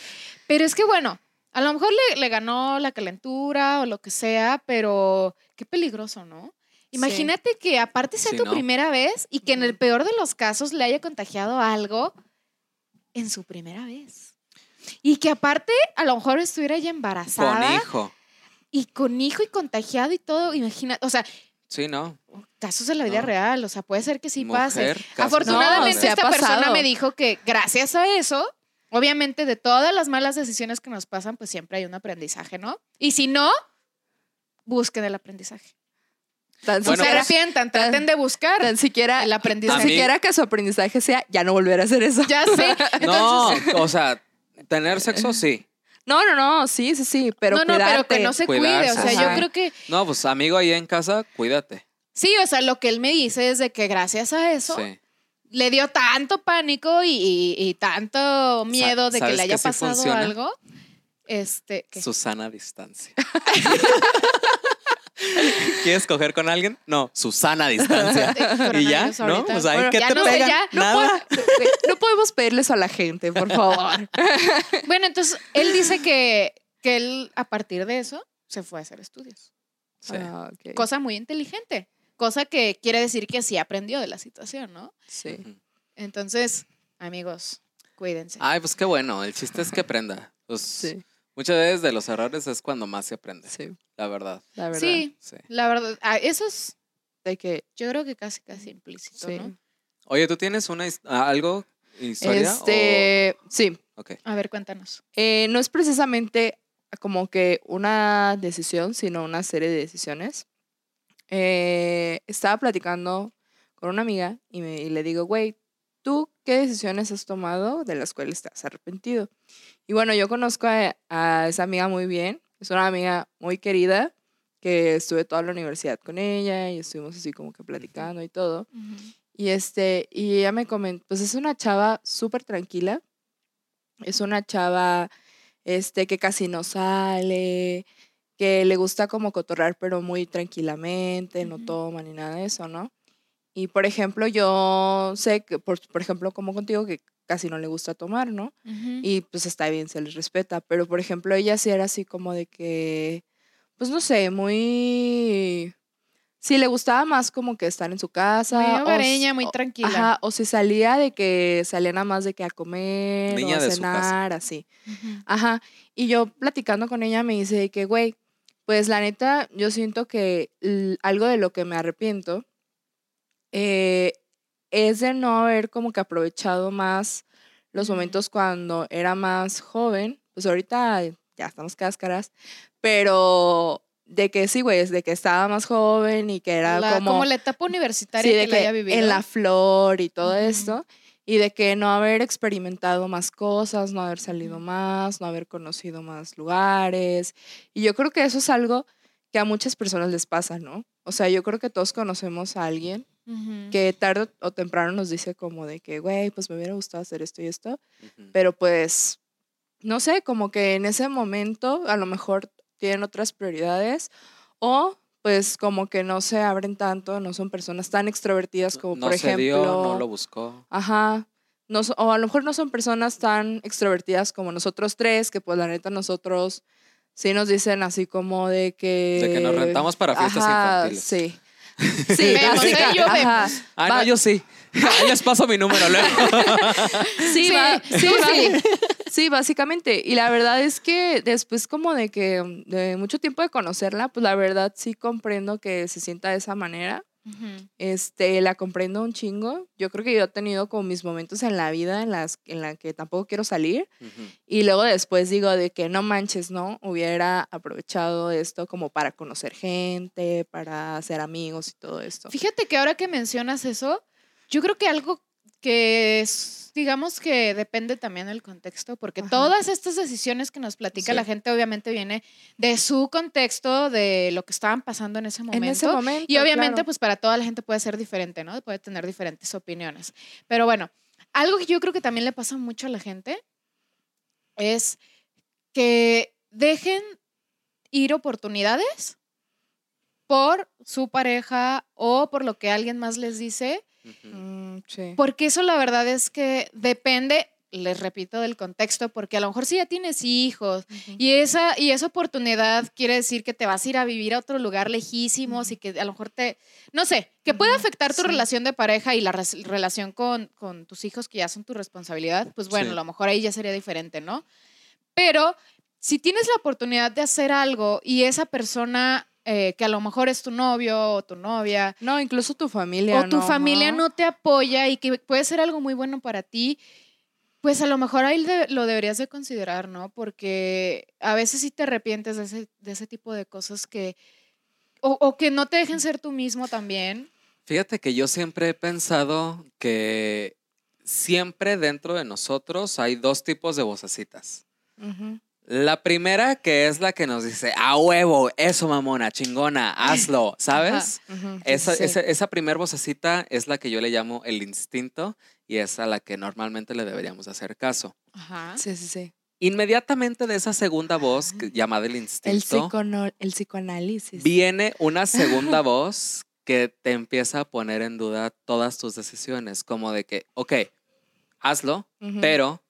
Pero es que bueno, a lo mejor le, ganó la calentura o lo que sea, pero qué peligroso, ¿no? Imagínate que aparte sea tu primera vez y que en el peor de los casos le haya contagiado algo en su primera vez. Y que aparte a lo mejor estuviera ya embarazada. Con hijo. Y con hijo y contagiado y todo, imagínate, o sea, Sí, no. Casos de la vida real, o sea, puede ser que sí pase. Afortunadamente esta persona me dijo que gracias a eso, obviamente de todas las malas decisiones que nos pasan, pues siempre hay un aprendizaje, ¿no? Y si no, busquen el aprendizaje. Tan se arrepientan, traten de buscar tan siquiera, el aprendizaje. Tan siquiera que su aprendizaje sea ya no volver a hacer eso. Ya sé. no, o sea, tener sexo sí. No, no, no, sí, sí, sí, pero No, no, pero que no se cuide, o sea, yo creo que... No, pues amigo ahí en casa, cuídate. Sí, o sea, lo que él me dice es de que gracias a eso le dio tanto pánico y, tanto miedo de que le haya pasado algo. Este, Susana a distancia. ¿Quieres coger con alguien? No, Susana a distancia. y ya, ¿no? Pues ahí, ¿qué te no pega? Nada. No, podemos pedirle eso a la gente, por favor. bueno, entonces, él dice que, que él, a partir de eso, se fue a hacer estudios. Sí. Ah, cosa muy inteligente. Cosa que quiere decir que sí aprendió de la situación, ¿no? Sí. Entonces, amigos, cuídense. Ay, pues qué bueno. El chiste es que aprenda. Pues, sí. Muchas veces de los errores es cuando más se aprende. Sí. La verdad. La verdad. Sí, La verdad. Ah, eso es de que yo creo que casi casi implícito, ¿no? Oye, ¿tú tienes una ah, algo historia? Este, sí. Okay. A ver, cuéntanos. Eh, no es precisamente como que una decisión, sino una serie de decisiones. Eh, estaba platicando con una amiga y, me, y le digo, güey, ¿tú qué decisiones has tomado de las cuales te has arrepentido? Y bueno, yo conozco a, esa amiga muy bien, es una amiga muy querida, que estuve toda la universidad con ella y estuvimos así como que platicando y todo. Y este, y ella me comentó, pues es una chava súper tranquila, es una chava este que casi no sale, que le gusta como cotorrar pero muy tranquilamente, no toma ni nada de eso, ¿no? Y por ejemplo, yo sé que, por, por ejemplo, como contigo, que casi no le gusta tomar, ¿no? Y pues está bien, se les respeta. Pero por ejemplo, ella sí era así como de que, pues no sé, muy... Sí, le gustaba más como que estar en su casa. Muy hogareña, muy tranquila. Ajá, o si salía de que salía nada más de que a comer o a cenar, así. Ajá. Y yo platicando con ella me dice que, güey, pues la neta, yo siento que algo de lo que me arrepiento eh, es de no haber como que aprovechado más los momentos cuando era más joven. Pues ahorita ya estamos cáscaras, pero de que sí, güey, es de que estaba más joven y que era como... Como la etapa universitaria que, la haya vivido. En la flor y todo esto. Y de que no haber experimentado más cosas, no haber salido más, no haber conocido más lugares. Y yo creo que eso es algo que a muchas personas les pasa, ¿no? O sea, yo creo que todos conocemos a alguien que tarde o temprano nos dice como de que, güey, pues me hubiera gustado hacer esto y esto, pero pues, no sé, como que en ese momento a lo mejor tienen otras prioridades o pues como que no se abren tanto, no son personas tan extrovertidas como por ejemplo... Dio, no lo buscó. Ajá. No, o a lo mejor no son personas tan extrovertidas como nosotros tres, que pues la neta nosotros sí nos dicen así como de que... De que nos rentamos para fiestas infantiles. Sí. Sí, vemos, yo vemos. Ah, no, yo sí. Ahí les paso mi número luego. Sí, sí, sí, sí, básicamente. Y la verdad es que después como de que de mucho tiempo de conocerla, pues la verdad sí comprendo que se sienta de esa manera. Este, la comprendo un chingo. Yo creo que yo he tenido como mis momentos en la vida en las en la que tampoco quiero salir y luego después digo de que no manches, ¿no? Hubiera aprovechado esto como para conocer gente, para hacer amigos y todo esto. Fíjate que ahora que mencionas eso, yo creo que algo que es, digamos que depende también del contexto, porque todas estas decisiones que nos platica la gente obviamente viene de su contexto, de lo que estaban pasando en ese momento. En ese momento y obviamente pues para toda la gente puede ser diferente, ¿no? Puede tener diferentes opiniones. Pero bueno, algo que yo creo que también le pasa mucho a la gente es que dejen ir oportunidades por su pareja o por lo que alguien más les dice Mm, porque eso la verdad es que depende, les repito, del contexto, porque a lo mejor si ya tienes hijos y, esa, y esa oportunidad quiere decir que te vas a ir a vivir a otro lugar lejísimos y que a lo mejor te, no sé, que puede afectar tu relación de pareja y la relación con, con, tus hijos que ya son tu responsabilidad, pues bueno, a lo mejor ahí ya sería diferente, ¿no? Pero si tienes la oportunidad de hacer algo y esa persona eh, que a lo mejor es tu novio o tu novia. No, incluso tu familia. O tu familia no te apoya y que puede ser algo muy bueno para ti, pues a lo mejor ahí lo deberías de considerar, ¿no? Porque a veces sí te arrepientes de ese, de ese tipo de cosas que, o, o que no te dejen ser tú mismo también. Fíjate que yo siempre he pensado que siempre dentro de nosotros hay dos tipos de vocecitas. La primera, que es la que nos dice, a huevo, eso mamona, chingona, hazlo, ¿sabes? esa, esa, primer vocecita es la que yo le llamo el instinto y es a la que normalmente le deberíamos hacer caso. Ajá. Sí, sí, sí. inmediatamente de esa segunda voz llamada el instinto. El, el psicoanálisis. Viene una segunda voz que te empieza a poner en duda todas tus decisiones, como de que, ok, hazlo, pero,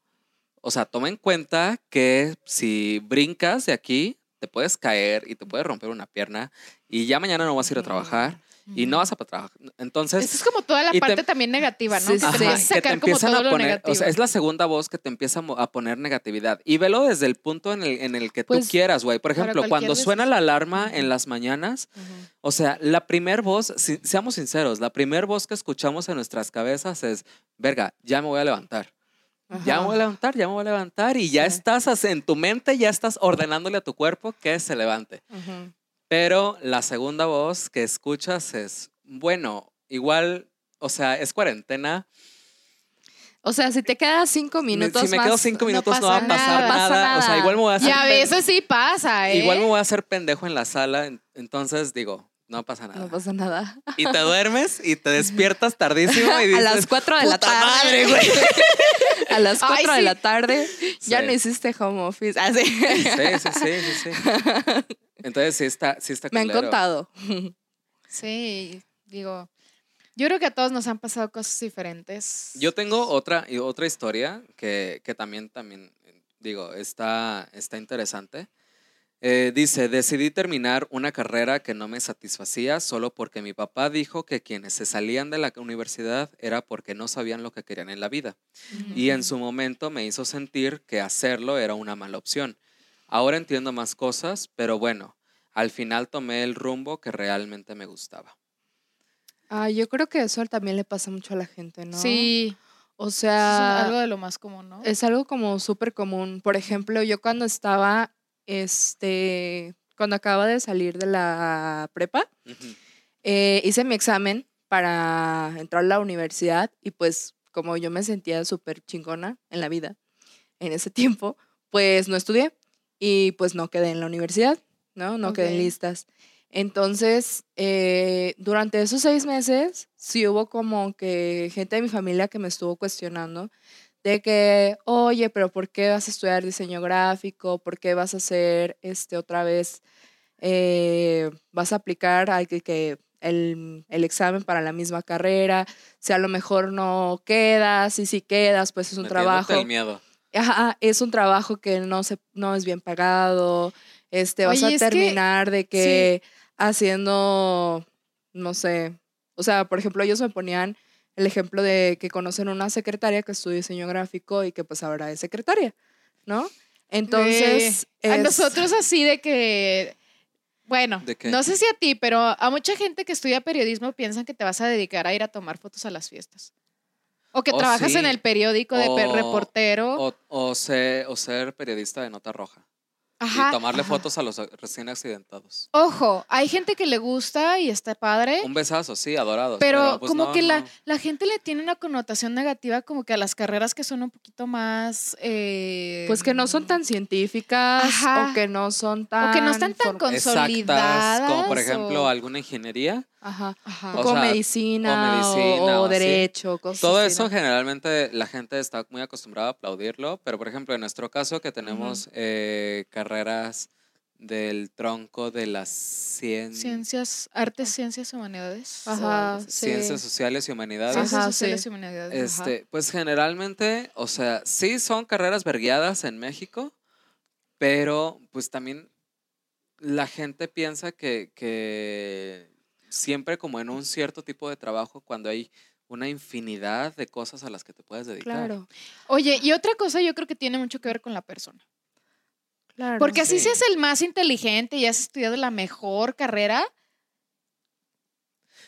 o sea, toma en cuenta que si brincas de aquí, te puedes caer y te puedes romper una pierna y ya mañana no vas a ir a trabajar y no vas a trabajar. Entonces. Eso es como toda la parte también negativa, ¿no? Sí, que te empiezan a poner. O sea, es la segunda voz que te empieza a poner negatividad. Y velo desde el punto en el, en el que tú pues, quieras, güey. Por ejemplo, cuando suena la alarma en las mañanas, o sea, la primer voz, seamos sinceros, la primer voz que escuchamos en nuestras cabezas es: verga, ya me voy a levantar. Ya me voy a levantar, ya me voy a levantar y ya estás en tu mente, ya estás ordenándole a tu cuerpo que se levante. Pero la segunda voz que escuchas es, bueno, igual, o sea, es cuarentena. O sea, si te quedas cinco minutos Si me quedo cinco minutos no, va a pasar nada. O sea, igual me voy a hacer... Y a veces sí pasa, ¿eh? Igual me voy a hacer pendejo en la sala. Entonces digo, no pasa nada. No pasa nada. Y te duermes y te despiertas tardísimo y dices, A las cuatro de la tarde. madre, güey! a las cuatro de la tarde ya no hiciste home office. Ah, sí, sí, sí, sí, sí. Entonces sí está, sí está Me han contado. Sí, digo, yo creo que a todos nos han pasado cosas diferentes. Yo tengo otra, otra historia que, que también, también, digo, está, está interesante. Eh, dice, decidí terminar una carrera que no me satisfacía solo porque mi papá dijo que quienes se salían de la universidad era porque no sabían lo que querían en la vida. Y en su momento me hizo sentir que hacerlo era una mala opción. Ahora entiendo más cosas, pero bueno, al final tomé el rumbo que realmente me gustaba. Ah, yo creo que eso también le pasa mucho a la gente, ¿no? Sí. O sea, es algo de lo más común, ¿no? Es algo como súper común. Por ejemplo, yo cuando estaba, este, cuando acaba de salir de la prepa, eh, hice mi examen para entrar a la universidad y pues como yo me sentía súper chingona en la vida en ese tiempo, pues no estudié y pues no quedé en la universidad, ¿no? No quedé en listas. Entonces, eh, durante esos seis meses, sí hubo como que gente de mi familia que me estuvo cuestionando de que, oye, pero ¿por qué vas a estudiar diseño gráfico? ¿Por qué vas a hacer este otra vez? Eh, vas a aplicar hay que, el, el, examen para la misma carrera, si a lo mejor no quedas, y si quedas, pues es un trabajo. El miedo es un trabajo que no, se, no es bien pagado, este, vas a terminar de que haciendo, no sé, o sea, por ejemplo, ellos me ponían el ejemplo de que conocen una secretaria que estudia diseño gráfico y que pues ahora es secretaria, ¿no? Entonces... A nosotros así de que... Bueno, no sé si a ti, pero a mucha gente que estudia periodismo piensan que te vas a dedicar a ir a tomar fotos a las fiestas. O que trabajas en el periódico de reportero. O, o, ser, o ser periodista de nota roja y tomarle fotos a los recién accidentados. Ojo, hay gente que le gusta y está padre. Un besazo, sí, adorado. Pero, pues, como que la, la, gente le tiene una connotación negativa como que a las carreras que son un poquito más... Eh, pues que no son tan científicas o que no son tan... O que no están tan consolidadas. como por ejemplo alguna ingeniería. Ajá. O, medicina, o, derecho, cosas Todo eso generalmente la gente está muy acostumbrada a aplaudirlo, pero por ejemplo en nuestro caso que tenemos eh, carreras del tronco de las ciencias, artes, ciencias, humanidades. Ajá, ciencias sociales y humanidades. Ciencias sociales y humanidades. Este, pues generalmente, o sea, sí son carreras verguiadas en México, pero pues también la gente piensa que, que siempre como en un cierto tipo de trabajo cuando hay una infinidad de cosas a las que te puedes dedicar. Claro. Oye, y otra cosa yo creo que tiene mucho que ver con la persona. Claro. Porque así seas el más inteligente y has estudiado la mejor carrera,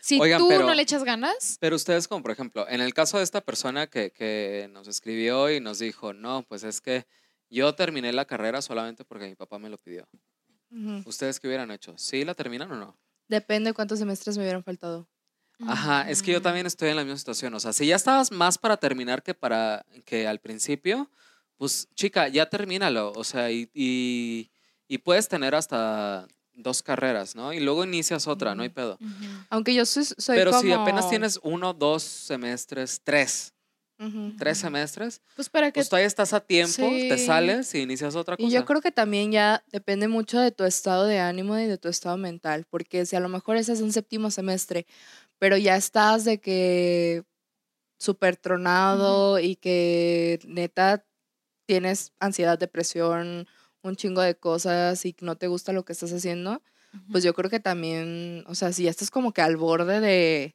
si tú no le echas ganas. Pero ustedes, como por ejemplo, en el caso de esta persona que, que, nos escribió y nos dijo, no, pues es que yo terminé la carrera solamente porque mi papá me lo pidió. ¿Ustedes qué hubieran hecho? ¿Sí la terminan o no? Depende cuántos semestres me hubieran faltado. Ajá, es que yo también estoy en la misma situación. O sea, si ya estabas más para terminar que para que al principio, pues chica, ya termínalo. O sea, y, y, puedes tener hasta dos carreras, ¿no? Y luego inicias otra, no hay pedo. Aunque yo soy, Pero si apenas tienes uno, dos semestres, tres, tres semestres, pues para que pues todavía estás a tiempo, te sales y inicias otra cosa. Y yo creo que también ya depende mucho de tu estado de ánimo y de tu estado mental, porque si a lo mejor ese es un séptimo semestre, pero ya estás de que súper tronado y que neta tienes ansiedad, depresión, un chingo de cosas y no te gusta lo que estás haciendo, pues yo creo que también, o sea, si ya estás como que al borde de,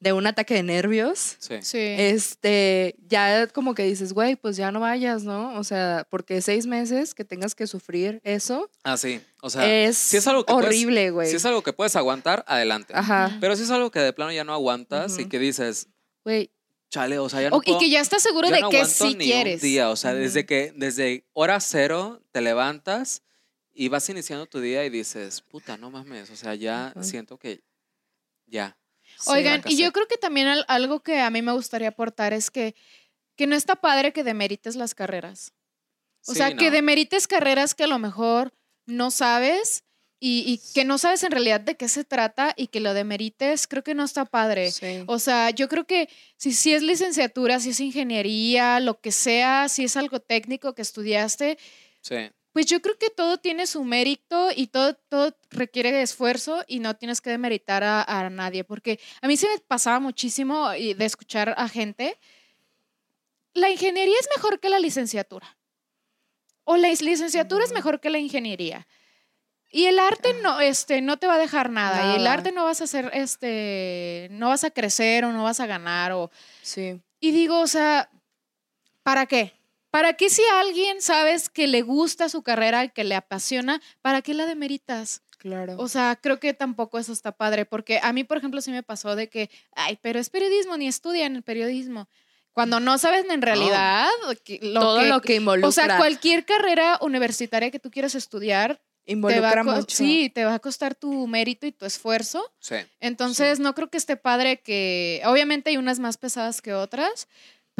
de un ataque de nervios, este, ya como que dices, güey, pues ya no vayas, ¿no? O sea, porque seis meses que tengas que sufrir eso. Ah, sí. O sea, es, si es algo horrible, güey. Si es algo que puedes aguantar, adelante. Ajá. Pero si es algo que de plano ya no aguantas y que dices, güey, chale, o sea, ya no Y que ya estás seguro de que sí quieres. día, o sea, desde que, desde hora cero te levantas y vas iniciando tu día y dices, puta, no mames, o sea, ya siento que ya. Oigan, y yo creo que también algo que a mí me gustaría aportar es que, que no está padre que demerites las carreras. O sea, que demerites carreras que a lo mejor no sabes y, que no sabes en realidad de qué se trata y que lo demerites, creo que no está padre. O sea, yo creo que si, si es licenciatura, si es ingeniería, lo que sea, si es algo técnico que estudiaste, sí. Pues yo creo que todo tiene su mérito y todo, todo requiere de esfuerzo y no tienes que demeritar a, nadie, porque a mí se me pasaba muchísimo de escuchar a gente, la ingeniería es mejor que la licenciatura, o la licenciatura es mejor que la ingeniería. Y el arte no, este, no te va a dejar nada. Y el arte no vas a hacer, este, no vas a crecer o no vas a ganar. O... Sí. Y digo, o sea, ¿para qué? ¿Para qué si alguien sabes que le gusta su carrera, que le apasiona, ¿para qué la demeritas? Claro. O sea, creo que tampoco eso está padre, porque a mí, por ejemplo, sí me pasó de que, ay, pero es periodismo, ni estudian el periodismo. Cuando no sabes en realidad todo lo que involucra. O sea, cualquier carrera universitaria que tú quieras estudiar, involucra mucho. Sí, te va a costar tu mérito y tu esfuerzo. Sí. Entonces, no creo que esté padre que, obviamente hay unas más pesadas que otras,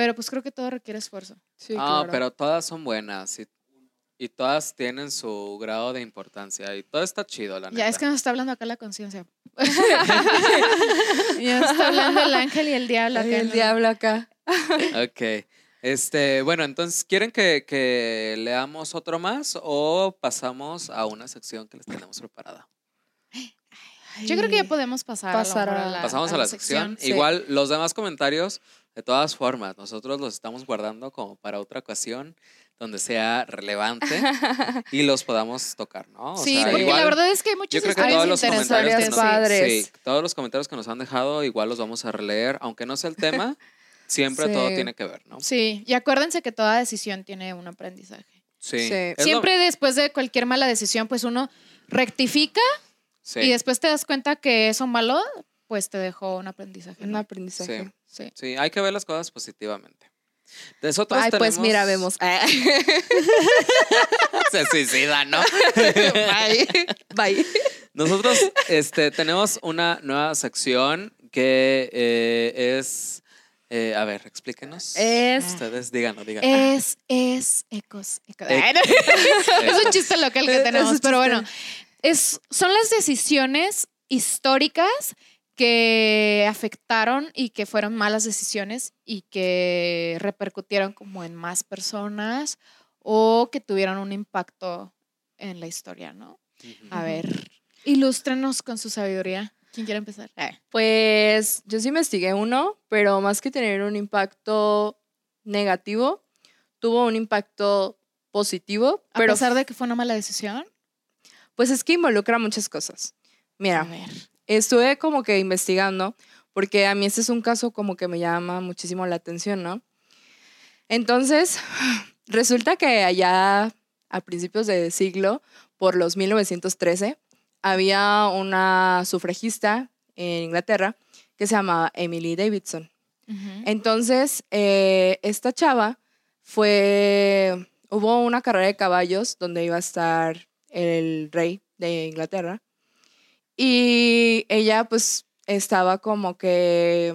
pero pues creo que todo requiere esfuerzo. Sí, ah, pero todas son buenas y, y, todas tienen su grado de importancia y todo está chido, la Ya es que nos está hablando acá la conciencia. ya nos está hablando el ángel y el diablo acá. el diablo acá. ok. Este, bueno, entonces, ¿quieren que, que, leamos otro más o pasamos a una sección que les tenemos preparada? Yo creo que ya podemos pasar, a, la, Pasamos a la, sección. Igual los demás comentarios de todas formas, nosotros los estamos guardando como para otra ocasión donde sea relevante y los podamos tocar, ¿no? sí, porque la verdad es que hay muchos yo creo que todos los comentarios que nos, sí, todos los comentarios que nos han dejado igual los vamos a releer, aunque no sea el tema, siempre todo tiene que ver, ¿no? Sí, y acuérdense que toda decisión tiene un aprendizaje. Sí. Siempre después de cualquier mala decisión, pues uno rectifica y después te das cuenta que eso malo, pues te dejó un aprendizaje. Un aprendizaje. Sí. hay que ver las cosas positivamente. Nosotros Ay, pues mira, vemos. Se suicida, ¿no? Bye. Bye. Nosotros este, tenemos una nueva sección que eh, es. Eh, a ver, explíquenos. Es. Ustedes díganos, díganos. Es, es, ecos. es un chiste local que tenemos, pero bueno. Es, son las decisiones históricas que afectaron y que fueron malas decisiones y que repercutieron como en más personas o que tuvieron un impacto en la historia, ¿no? A ver, ilústrenos con su sabiduría. ¿Quién quiere empezar? Eh. Pues yo sí investigué uno, pero más que tener un impacto negativo, tuvo un impacto positivo. A pesar de que fue una mala decisión. Pues es que involucra muchas cosas. Mira, a ver estuve como que investigando, porque a mí este es un caso como que me llama muchísimo la atención, ¿no? Entonces, resulta que allá a principios de siglo, por los 1913, había una sufragista en Inglaterra que se llamaba Emily Davidson. Entonces, eh, esta chava fue, hubo una carrera de caballos donde iba a estar el rey de Inglaterra y ella pues estaba como que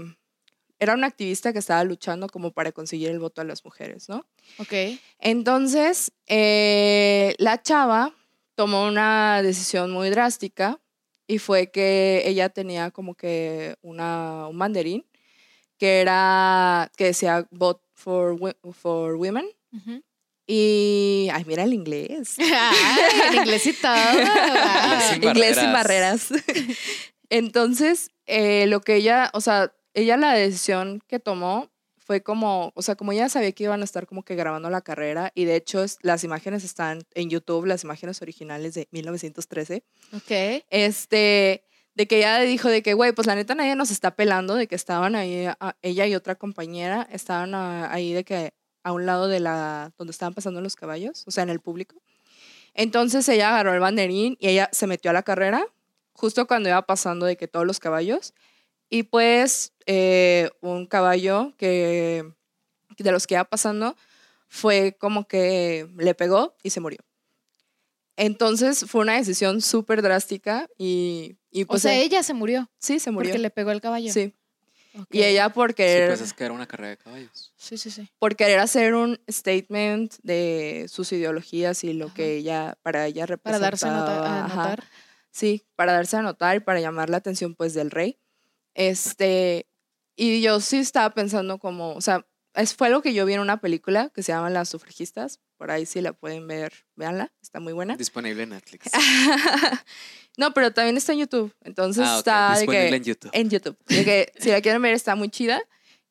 era una activista que estaba luchando como para conseguir el voto a las mujeres, ¿no? Ok. Entonces, eh, la chava tomó una decisión muy drástica y fue que ella tenía como que una, un banderín que era, que decía vote for, for women. Y, ay, mira el inglés. el inglés y todo. inglés sin barreras. Entonces, eh, lo que ella, o sea, ella la decisión que tomó fue como, o sea, como ella sabía que iban a estar como que grabando la carrera y de hecho las imágenes están en YouTube, las imágenes originales de 1913. Ok. Este, de que ella dijo de que, güey, pues la neta nadie nos está pelando, de que estaban ahí, ella y otra compañera estaban ahí de que a un lado de la, donde estaban pasando los caballos, o sea, en el público. Entonces ella agarró el banderín y ella se metió a la carrera, justo cuando iba pasando de que todos los caballos. Y pues eh, un caballo que de los que iba pasando fue como que le pegó y se murió. Entonces fue una decisión súper drástica y, y pues... O sea, ella se murió. Sí, se murió. Porque le pegó el caballo. Sí. Y ella por querer... Sí, pues es que era una carrera de caballos. Sí, sí, sí. Por querer hacer un statement de sus ideologías y lo que ella, para ella representaba. Para darse a notar. Sí, para darse a notar y para llamar la atención pues del rey. Este, y yo sí estaba pensando como, o sea, es, fue algo que yo vi en una película que se llama Las sufragistas. Por ahí sí la pueden ver, véanla, está muy buena. Disponible en Netflix. no, pero también está en YouTube. Entonces ah, está Disponible en YouTube. En YouTube. De que si la quieren ver está muy chida.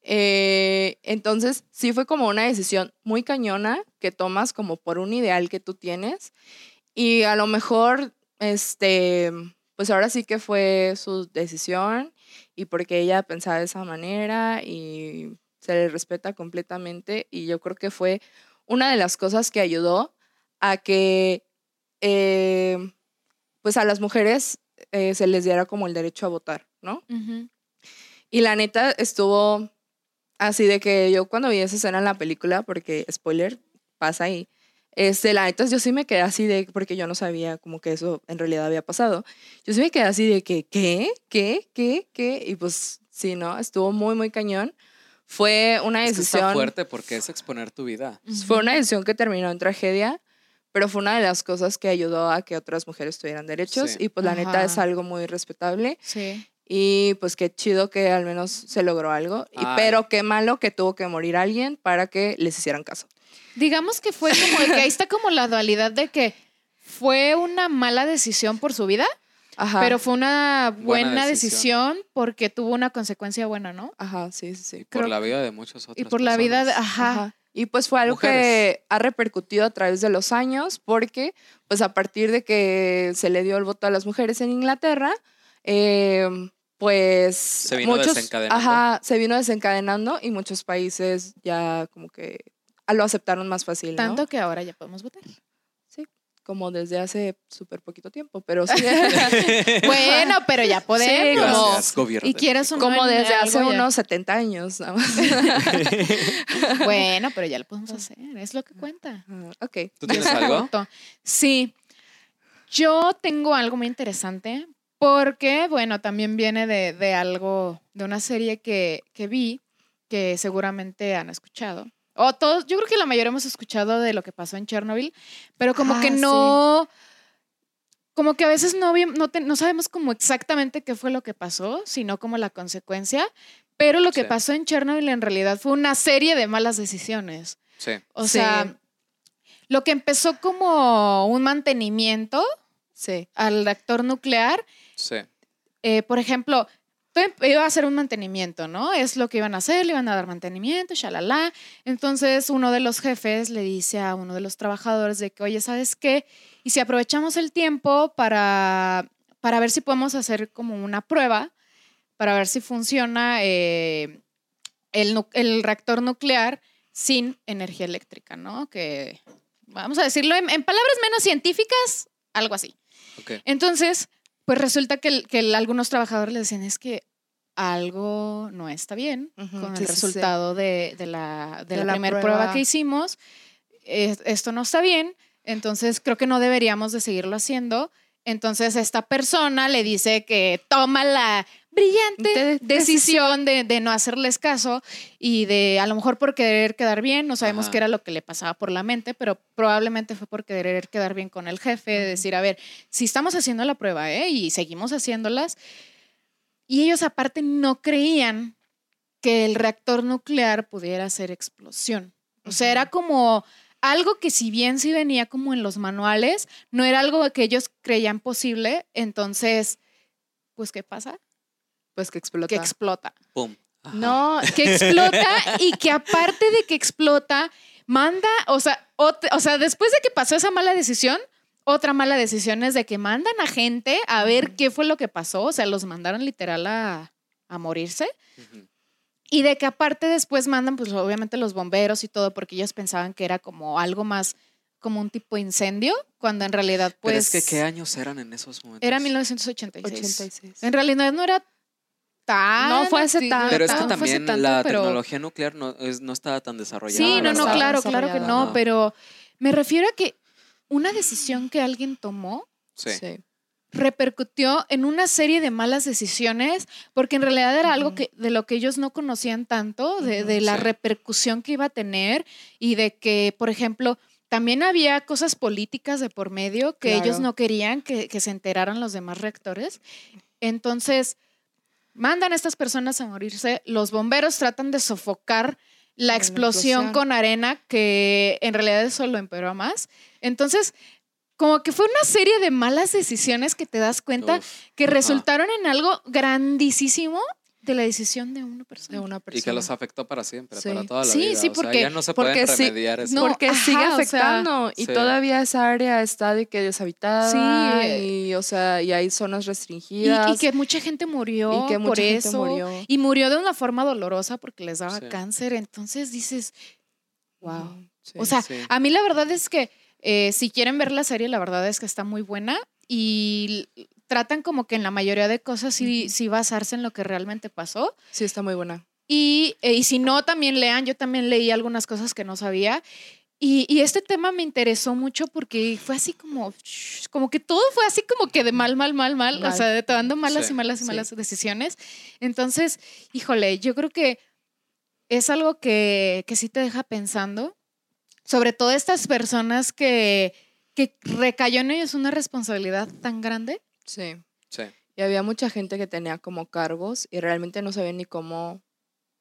Eh, entonces sí fue como una decisión muy cañona que tomas como por un ideal que tú tienes. Y a lo mejor, este, pues ahora sí que fue su decisión y porque ella pensaba de esa manera y se le respeta completamente y yo creo que fue una de las cosas que ayudó a que eh, pues a las mujeres eh, se les diera como el derecho a votar, ¿no? Y la neta estuvo así de que yo cuando vi esa escena en la película, porque spoiler, pasa ahí, este, la neta yo sí me quedé así de, porque yo no sabía como que eso en realidad había pasado, yo sí me quedé así de que, ¿qué? ¿Qué? ¿Qué? ¿Qué? Y pues sí, ¿no? Estuvo muy, muy cañón. Fue una decisión. fuerte porque es exponer tu vida. Fue una decisión que terminó en tragedia, pero fue una de las cosas que ayudó a que otras mujeres tuvieran derechos y pues la neta es algo muy respetable. Sí. Y pues qué chido que al menos se logró algo, y, pero qué malo que tuvo que morir alguien para que les hicieran caso. Digamos que fue como que ahí está como la dualidad de que fue una mala decisión por su vida, pero fue una buena, decisión. porque tuvo una consecuencia buena, ¿no? Ajá, sí, sí, sí. por la vida de muchos otros. Y por la vida, de, ajá. Y pues fue algo que ha repercutido a través de los años porque pues a partir de que se le dio el voto a las mujeres en Inglaterra, eh, pues se vino desencadenando. Ajá, se vino desencadenando y muchos países ya como que lo aceptaron más fácil. Tanto que ahora ya podemos votar como desde hace súper poquito tiempo, pero sí. bueno, pero ya podemos. Sí, y quieres un Como desde hace unos 70 años. bueno, pero ya lo podemos hacer, es lo que cuenta. ok. ¿Tú tienes algo? Sí. Yo tengo algo muy interesante porque, bueno, también viene de, de algo, de una serie que, que vi que seguramente han escuchado. O todos, yo creo que la mayoría hemos escuchado de lo que pasó en Chernobyl, pero como que ah, no, como que a veces no, no, no, sabemos como exactamente qué fue lo que pasó, sino como la consecuencia. Pero lo que pasó en Chernobyl en realidad fue una serie de malas decisiones. Sí. O sea, lo que empezó como un mantenimiento al reactor nuclear. Sí. Eh, por ejemplo, iba a hacer un mantenimiento, ¿no? Es lo que iban a hacer, le iban a dar mantenimiento, shalala. Entonces uno de los jefes le dice a uno de los trabajadores de que, oye, ¿sabes qué? Y si aprovechamos el tiempo para, para ver si podemos hacer como una prueba, para ver si funciona eh, el, el, reactor nuclear sin energía eléctrica, ¿no? Que, vamos a decirlo en, palabras menos científicas, algo así. Entonces, pues resulta que, algunos trabajadores le decían, es que algo no está bien con el resultado De, la, primera prueba. que hicimos. esto no está bien, entonces creo que no deberíamos de seguirlo haciendo. Entonces esta persona le dice que toma la brillante decisión de, no hacerles caso y de a lo mejor por querer quedar bien, no sabemos qué era lo que le pasaba por la mente, pero probablemente fue por querer quedar bien con el jefe, decir, a ver, si estamos haciendo la prueba ¿eh? y seguimos haciéndolas, y ellos aparte no creían que el reactor nuclear pudiera hacer explosión. O sea, era como algo que si bien sí venía como en los manuales, no era algo que ellos creían posible, entonces, pues, ¿qué pasa? Pues que explota. Que explota. Pum. No, que explota y que aparte de que explota, manda, o sea, o sea, después de que pasó esa mala decisión, otra mala decisión es de que mandan a gente a ver qué fue lo que pasó, o sea, los mandaron literal a, morirse. Y de que aparte después mandan, pues obviamente los bomberos y todo, porque ellos pensaban que era como algo más, como un tipo de incendio, cuando en realidad pues... Pero es que, ¿qué años eran en esos momentos? Era 1986. En realidad no era tan... No fue hace tan... Pero es que también la tecnología nuclear no, no estaba tan desarrollada. Sí, no, no, claro, claro que no, pero me refiero a que una decisión que alguien tomó... sí. Repercutió en una serie de malas decisiones, porque en realidad era algo que, de lo que ellos no conocían tanto, de, la repercusión que iba a tener y de que, por ejemplo, también había cosas políticas de por medio que ellos no querían que, se enteraran los demás reactores. Entonces, mandan a estas personas a morirse, los bomberos tratan de sofocar la explosión, con arena, que en realidad eso lo empeoró más. Entonces, como que fue una serie de malas decisiones que te das cuenta que resultaron en algo grandísimo de la decisión de una persona. De una persona. Y que los afectó para siempre, para toda la sí, vida. Sí, porque ya no se pueden remediar eso. porque sigue afectando y todavía esa área está de que deshabitada. Sí. Y, o sea, y hay zonas restringidas. Y, que mucha gente murió y que por eso. Murió. Y murió de una forma dolorosa porque les daba cáncer. Entonces dices, wow. o sea, a mí la verdad es que eh, si quieren ver la serie, la verdad es que está muy buena y tratan como que en la mayoría de cosas sí, sí basarse en lo que realmente pasó. Sí, está muy buena. Y, eh, y si no, también lean. Yo también leí algunas cosas que no sabía. Y, y, este tema me interesó mucho porque fue así como, como que todo fue así como que de mal, mal, mal, mal, o sea, de tomando malas y malas y malas decisiones. Entonces, híjole, yo creo que es algo que, que sí te deja pensando sobre todo estas personas que, que recayó en ellos una responsabilidad tan grande. Sí. Sí. Y había mucha gente que tenía como cargos y realmente no sabían ni cómo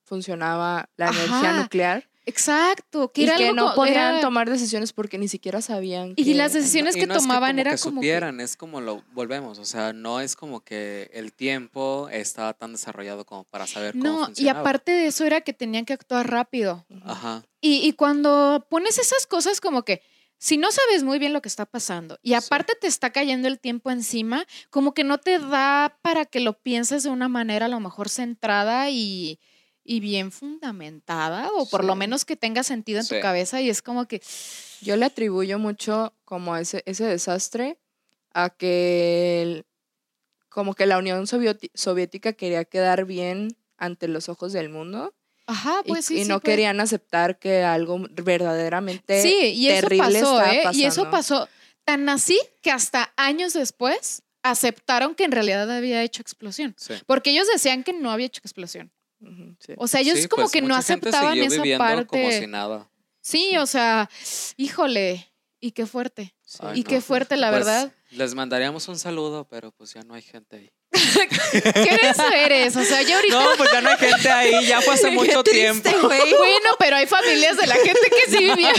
funcionaba la energía nuclear. Exacto, que, y que no podían tomar decisiones porque ni siquiera sabían. Y las decisiones que tomaban era como. Que supieran, es como lo volvemos, o sea, no es como que el tiempo estaba tan desarrollado como para saber cómo No, y aparte de eso era que tenían que actuar rápido. Ajá. Y, y cuando pones esas cosas como que. Si no sabes muy bien lo que está pasando y aparte te está cayendo el tiempo encima, como que no te da para que lo pienses de una manera a lo mejor centrada y, y bien fundamentada, o por lo menos que tenga sentido en tu cabeza, y es como que... Yo le atribuyo mucho como ese, ese desastre a que como que la Unión Soviética quería quedar bien ante los ojos del mundo. Ajá, pues y, sí. Y no querían aceptar que algo verdaderamente sí, y eso terrible pasó, ¿eh? Y eso pasó tan así que hasta años después aceptaron que en realidad había hecho explosión. Porque ellos decían que no había hecho explosión. O sea, ellos como pues, que no aceptaban esa parte. Como si nada. Sí, o sea, híjole, y qué fuerte. y qué fuerte, la pues, verdad. Les mandaríamos un saludo, pero pues ya no hay gente ahí. ¿Qué eso eres? O sea, yo ahorita. No, pues ya no hay gente ahí, ya fue hace mucho tiempo. Bueno, pero hay familias de la gente que sí vivía.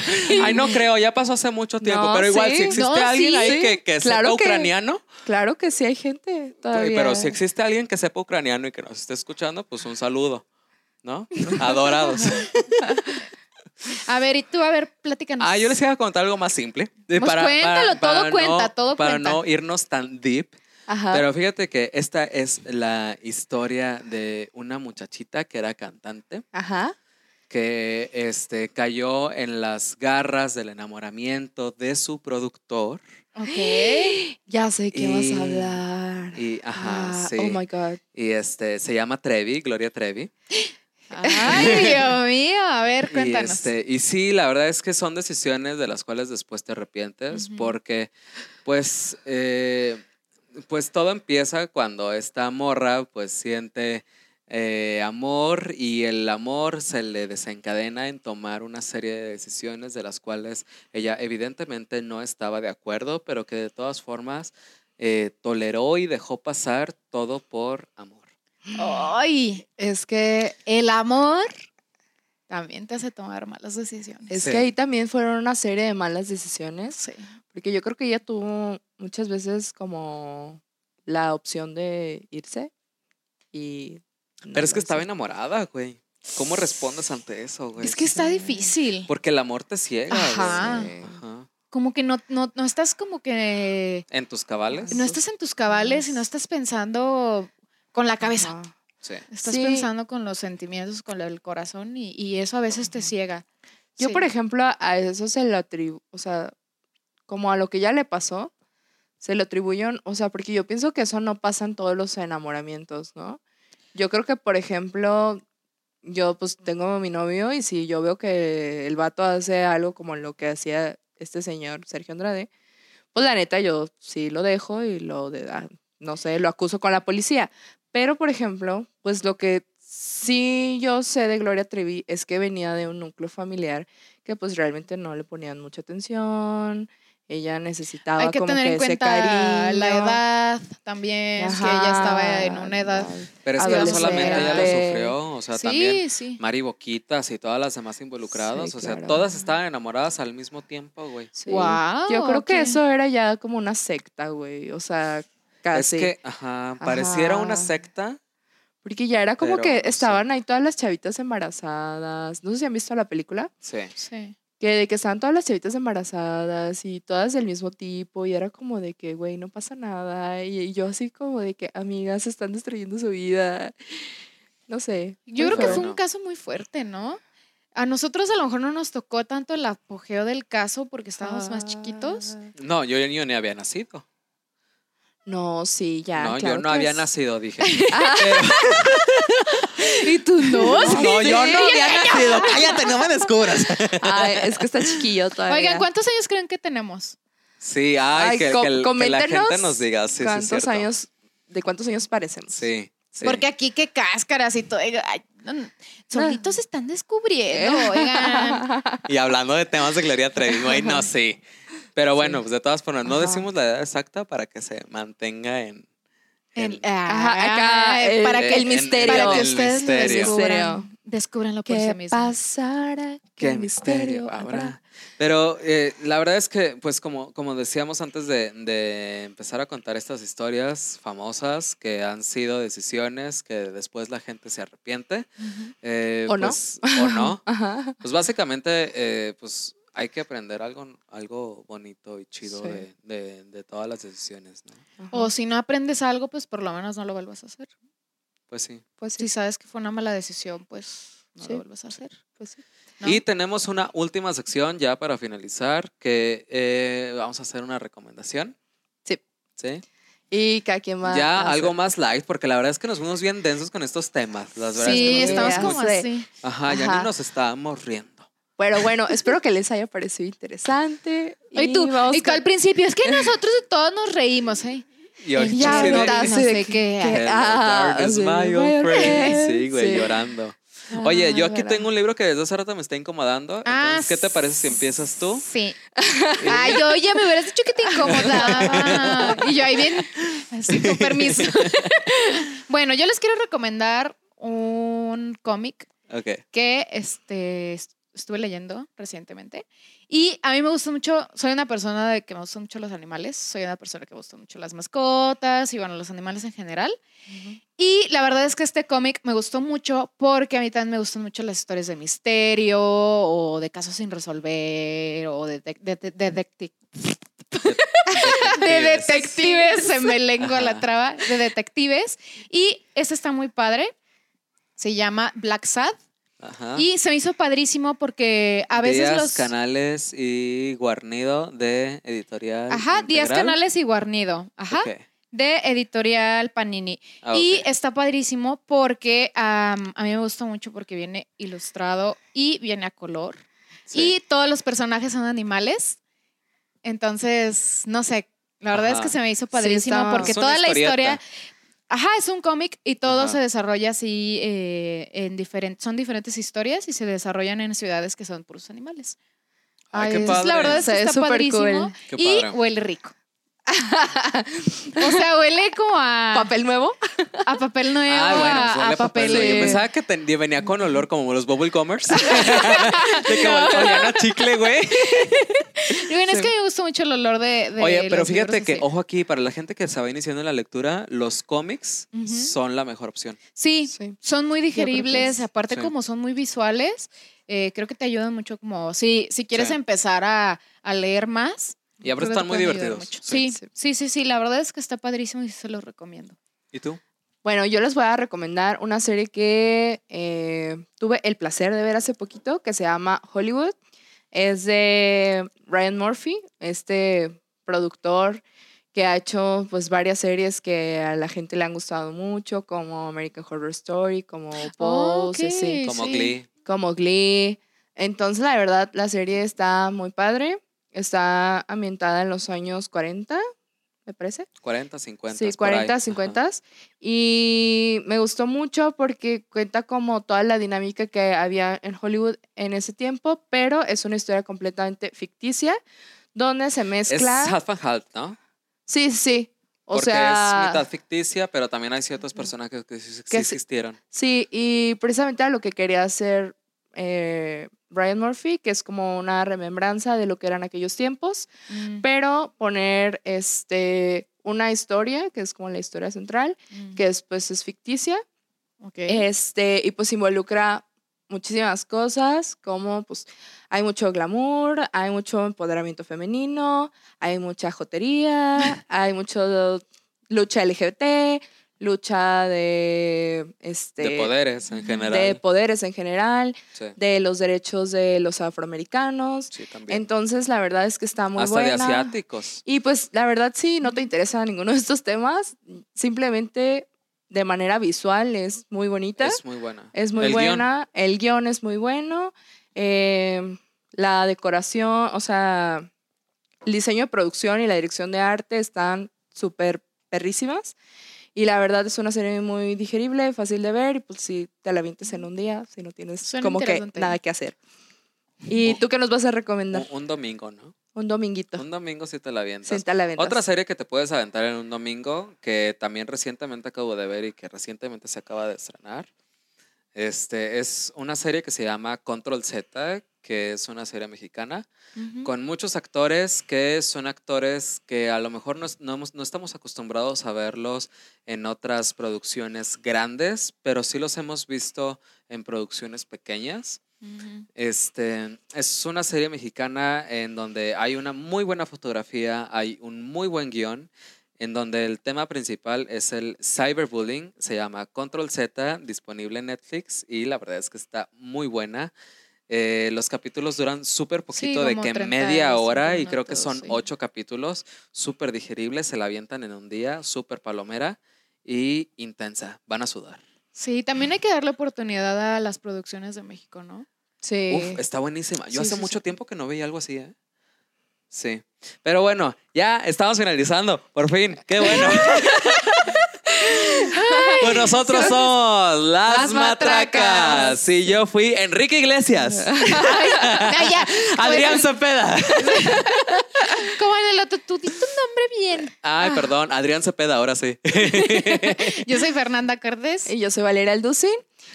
Ay, no creo, ya pasó hace mucho tiempo. pero igual, si existe alguien ahí que, que sepa ucraniano. Claro que sí hay gente todavía. Pero si existe alguien que sepa ucraniano y que nos esté escuchando, pues un saludo. ¿No? Adorados. A ver, y tú, a ver, platícanos. Ah, yo les iba a contar algo más simple. Pues cuéntalo, todo cuenta, todo cuenta. Para no irnos tan deep. Pero fíjate que esta es la historia de una muchachita que era cantante. Ajá. Que este, cayó en las garras del enamoramiento de su productor. Ok. Ya sé qué vas a hablar. Y, ajá, ah, sí. Oh my God. Y este, se llama Trevi, Gloria Trevi. Ay, Dios mío, a ver, cuéntanos. Y, este, y sí, la verdad es que son decisiones de las cuales después te arrepientes, porque, pues, eh, pues todo empieza cuando esta morra pues siente eh, amor y el amor se le desencadena en tomar una serie de decisiones de las cuales ella evidentemente no estaba de acuerdo, pero que de todas formas eh, toleró y dejó pasar todo por amor. Ay, es que el amor también te hace tomar malas decisiones. Es que ahí también fueron una serie de malas decisiones. Sí. Porque yo creo que ella tuvo muchas veces como la opción de irse y... Pero es que estaba enamorada, güey. ¿Cómo respondes ante eso, güey? Es que está difícil. Porque el amor te ciega. Ajá. Ajá. Como que no, no, no estás como que... ¿En tus cabales? No estás en tus cabales y no estás pensando con la cabeza. Sí. Estás pensando con los sentimientos, con el corazón y, eso a veces te ciega. Yo, por ejemplo, a eso se lo atribuyo, o sea, como a lo que ya le pasó, se lo atribuyo, o sea, porque yo pienso que eso no pasa en todos los enamoramientos, ¿no? Yo creo que, por ejemplo, yo pues tengo a mi novio y si yo veo que el vato hace algo como lo que hacía este señor Sergio Andrade, pues la neta yo sí lo dejo y lo, de, ah, no sé, lo acuso con la policía. Pero, por ejemplo, pues lo que sí yo sé de Gloria Trevi es que venía de un núcleo familiar que pues realmente no le ponían mucha atención, ella necesitaba Hay que como tener que en cuenta la edad también, que ella estaba en una edad. Pero es que no solamente ella lo sufrió, o sea, también Mari Boquitas y todas las demás involucradas, o sea, todas estaban enamoradas al mismo tiempo, güey. Wow, Yo creo que eso era ya como una secta, güey, o sea, casi. Es que, ajá, pareciera una secta. Porque ya era como que estaban ahí todas las chavitas embarazadas. No sé si han visto la película. Sí. Sí que de que estaban todas las chavitas embarazadas y todas del mismo tipo y era como de que, güey, no pasa nada y, yo así como de que, amigas, están destruyendo su vida. No sé. Yo creo que fue un caso muy fuerte, ¿no? A nosotros a lo mejor no nos tocó tanto el apogeo del caso porque estábamos más chiquitos. Ah. No, yo, yo ni había nacido. No, sí, ya. No, yo no había nacido, dije. ¿Y tú no? No, yo no había nacido. Cállate, no me descubras. Ay, es que está chiquillo todavía. Oigan, ¿cuántos años creen que tenemos? Sí, ay, que, la gente nos diga. Sí, ¿Cuántos años, de cuántos años parecemos? Sí. Porque aquí qué cáscaras y todo. solitos se están descubriendo, oigan. Y hablando de temas de Gloria Trevi, güey, no, sí. Pero bueno, pues de todas formas, no decimos la edad exacta para que se mantenga en. Ah, para que el misterio. para que ustedes descubran, descubranlo por sí mismos. pasará? ¿Qué, misterio habrá? Pero eh, la verdad es que, pues como, como decíamos antes de, de, empezar a contar estas historias famosas que han sido decisiones que después la gente se arrepiente. Eh, o pues, no. O no. Pues básicamente, eh, pues hay que aprender algo, algo bonito y chido de, todas las decisiones, ¿no? O si no aprendes algo, pues por lo menos no lo vuelvas a hacer. Pues sí. Pues si sabes que fue una mala decisión, pues no lo vuelvas a hacer. Pues sí. Y tenemos una última sección ya para finalizar, que eh, vamos a hacer una recomendación. Sí. Sí. Y cada quien va Ya algo más light, porque la verdad es que nos fuimos bien densos con estos temas. Las sí, estamos como así. Ajá, ya ni nos estábamos riendo. Pero bueno, espero que les haya parecido interesante. Y, tú, y tú al principio, es que nosotros de todos nos reímos, ¿eh? Y ya no, no sé qué. Ah, sí, güey, llorando. Oye, yo aquí tengo un libro que desde hace rato me está incomodando. Ah, ¿qué te parece si empiezas tú? Sí. Ay, oye, me hubieras dicho que te incomodaba. Y yo ahí bien, así, con permiso. bueno, yo les quiero recomendar un cómic okay. que este, estuve leyendo recientemente. Y a mí me gusta mucho, soy una persona de que me gustan mucho los animales, soy una persona que me gustan mucho las mascotas y bueno, los animales en general. Y la verdad es que este cómic me gustó mucho porque a mí también me gustan mucho las historias de misterio o de casos sin resolver o de, de, de, de detectives, se me lengua la traba, de detectives. Y este está muy padre. Se llama Black Sad. Y se me hizo padrísimo porque a veces Díaz los Canales y Guarnido de Editorial. Ajá, Díaz Canales y Guarnido. Ajá. De Editorial Panini. Ah, y está padrísimo porque a mí me gusta mucho porque viene ilustrado y viene a color. Y todos los personajes son animales. Entonces, no sé, la verdad es que se me hizo padrísimo porque toda la historia, Ajá, es un cómic y todo se desarrolla así eh, en diferentes, son diferentes historias y se desarrollan en ciudades que son puros animales. Ay, qué padre. La verdad es que está padrísimo y huele rico. O sea, huele como a. ¿Papel nuevo? A papel nuevo. Ah, bueno, a, papel. Yo pensaba que venía con olor como los bubble commerce. de que a chicle, güey. bueno, es que me gusta mucho el olor de. Oye, pero fíjate que, ojo aquí, para la gente que se va iniciando en la lectura, los cómics son la mejor opción. Sí, son muy digeribles. Aparte, como son muy visuales, eh, creo que te ayudan mucho como. Si, si quieres empezar a, a leer más y ahora están muy divertidos. Sí, sí, sí, sí, la verdad es que está padrísimo y se los recomiendo. ¿Y tú? Bueno, yo les voy a recomendar una serie que eh, tuve el placer de ver hace poquito, que se llama Hollywood. Es de Ryan Murphy, este productor que ha hecho pues varias series que a la gente le han gustado mucho, como American Horror Story, como Pose, como Glee. Como Glee. Entonces, la verdad, la serie está muy padre. Está ambientada en los años 40, me parece. 40, 50. Sí, 40, 50. Y me gustó mucho porque cuenta como toda la dinámica que había en Hollywood en ese tiempo, pero es una historia completamente ficticia donde se mezcla. Es half and half, ¿no? Sí, sí. O Porque sea, es mitad ficticia, pero también hay ciertos personajes que sí, existieron. Sí, y precisamente a lo que quería hacer eh, Brian Murphy, que es como una remembranza de lo que eran aquellos tiempos, mm. pero poner este, una historia, que es como la historia central, mm. que después es ficticia, este, y pues involucra muchísimas cosas, como pues hay mucho glamour, hay mucho empoderamiento femenino, hay mucha jotería, hay mucho lucha LGBT, lucha de este de poderes en general. de poderes en general de los derechos de los afroamericanos. Sí, también. entonces la verdad es que está muy Hasta buena. de asiáticos. Y pues la verdad sí no te interesa ninguno de estos temas. Simplemente de manera visual es muy bonita. Es muy buena. Es muy buena. El guion es muy bueno. Eh, la decoración o sea el diseño de producción y la dirección de arte están súper perrísimas y la verdad es una serie muy digerible, fácil de ver y pues si te la vientes en un día, si no tienes como que nada que hacer. ¿Y tú qué nos vas a recomendar? Un, domingo, ¿no? Un dominguito. Un domingo si te la avientas. Sí, te la avientas. Otra serie que te puedes aventar en un domingo, que también recientemente acabo de ver y que recientemente se acaba de estrenar, este, es una serie que se llama Control Z, que es una serie mexicana, con muchos actores que son actores que a lo mejor no, no, estamos acostumbrados a verlos en otras producciones grandes, pero sí los hemos visto en producciones pequeñas. Este es una serie mexicana en donde hay una muy buena fotografía, hay un muy buen guion, en donde el tema principal es el cyberbullying. Se llama Control Z, disponible en Netflix y la verdad es que está muy buena. Eh, los capítulos duran súper poquito, de que media hora, y creo que son ocho capítulos, súper digeribles, se la avientan en un día, súper palomera y intensa, van a sudar. Sí, también hay que darle oportunidad a las producciones de México, ¿no? Sí. Uf, está buenísima. Yo hace mucho tiempo que no veía algo así, ¿eh? Sí. Pero bueno, ya estamos finalizando, por fin, qué bueno. pues nosotros somos las, matracas. Y yo fui Enrique Iglesias. Adrián Cepeda. Como en el otro, tú diste un nombre bien. Ay, perdón, Adrián Cepeda, ahora sí. yo soy Fernanda Cardés. Y yo soy Valeria Alducin.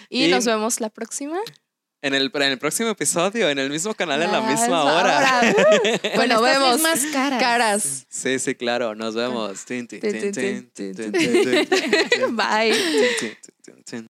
y nos vemos la próxima. En el, en el próximo episodio, en el mismo canal, en la misma hora. bueno, vemos más caras. caras. Sí, sí, claro. Nos vemos. Bye.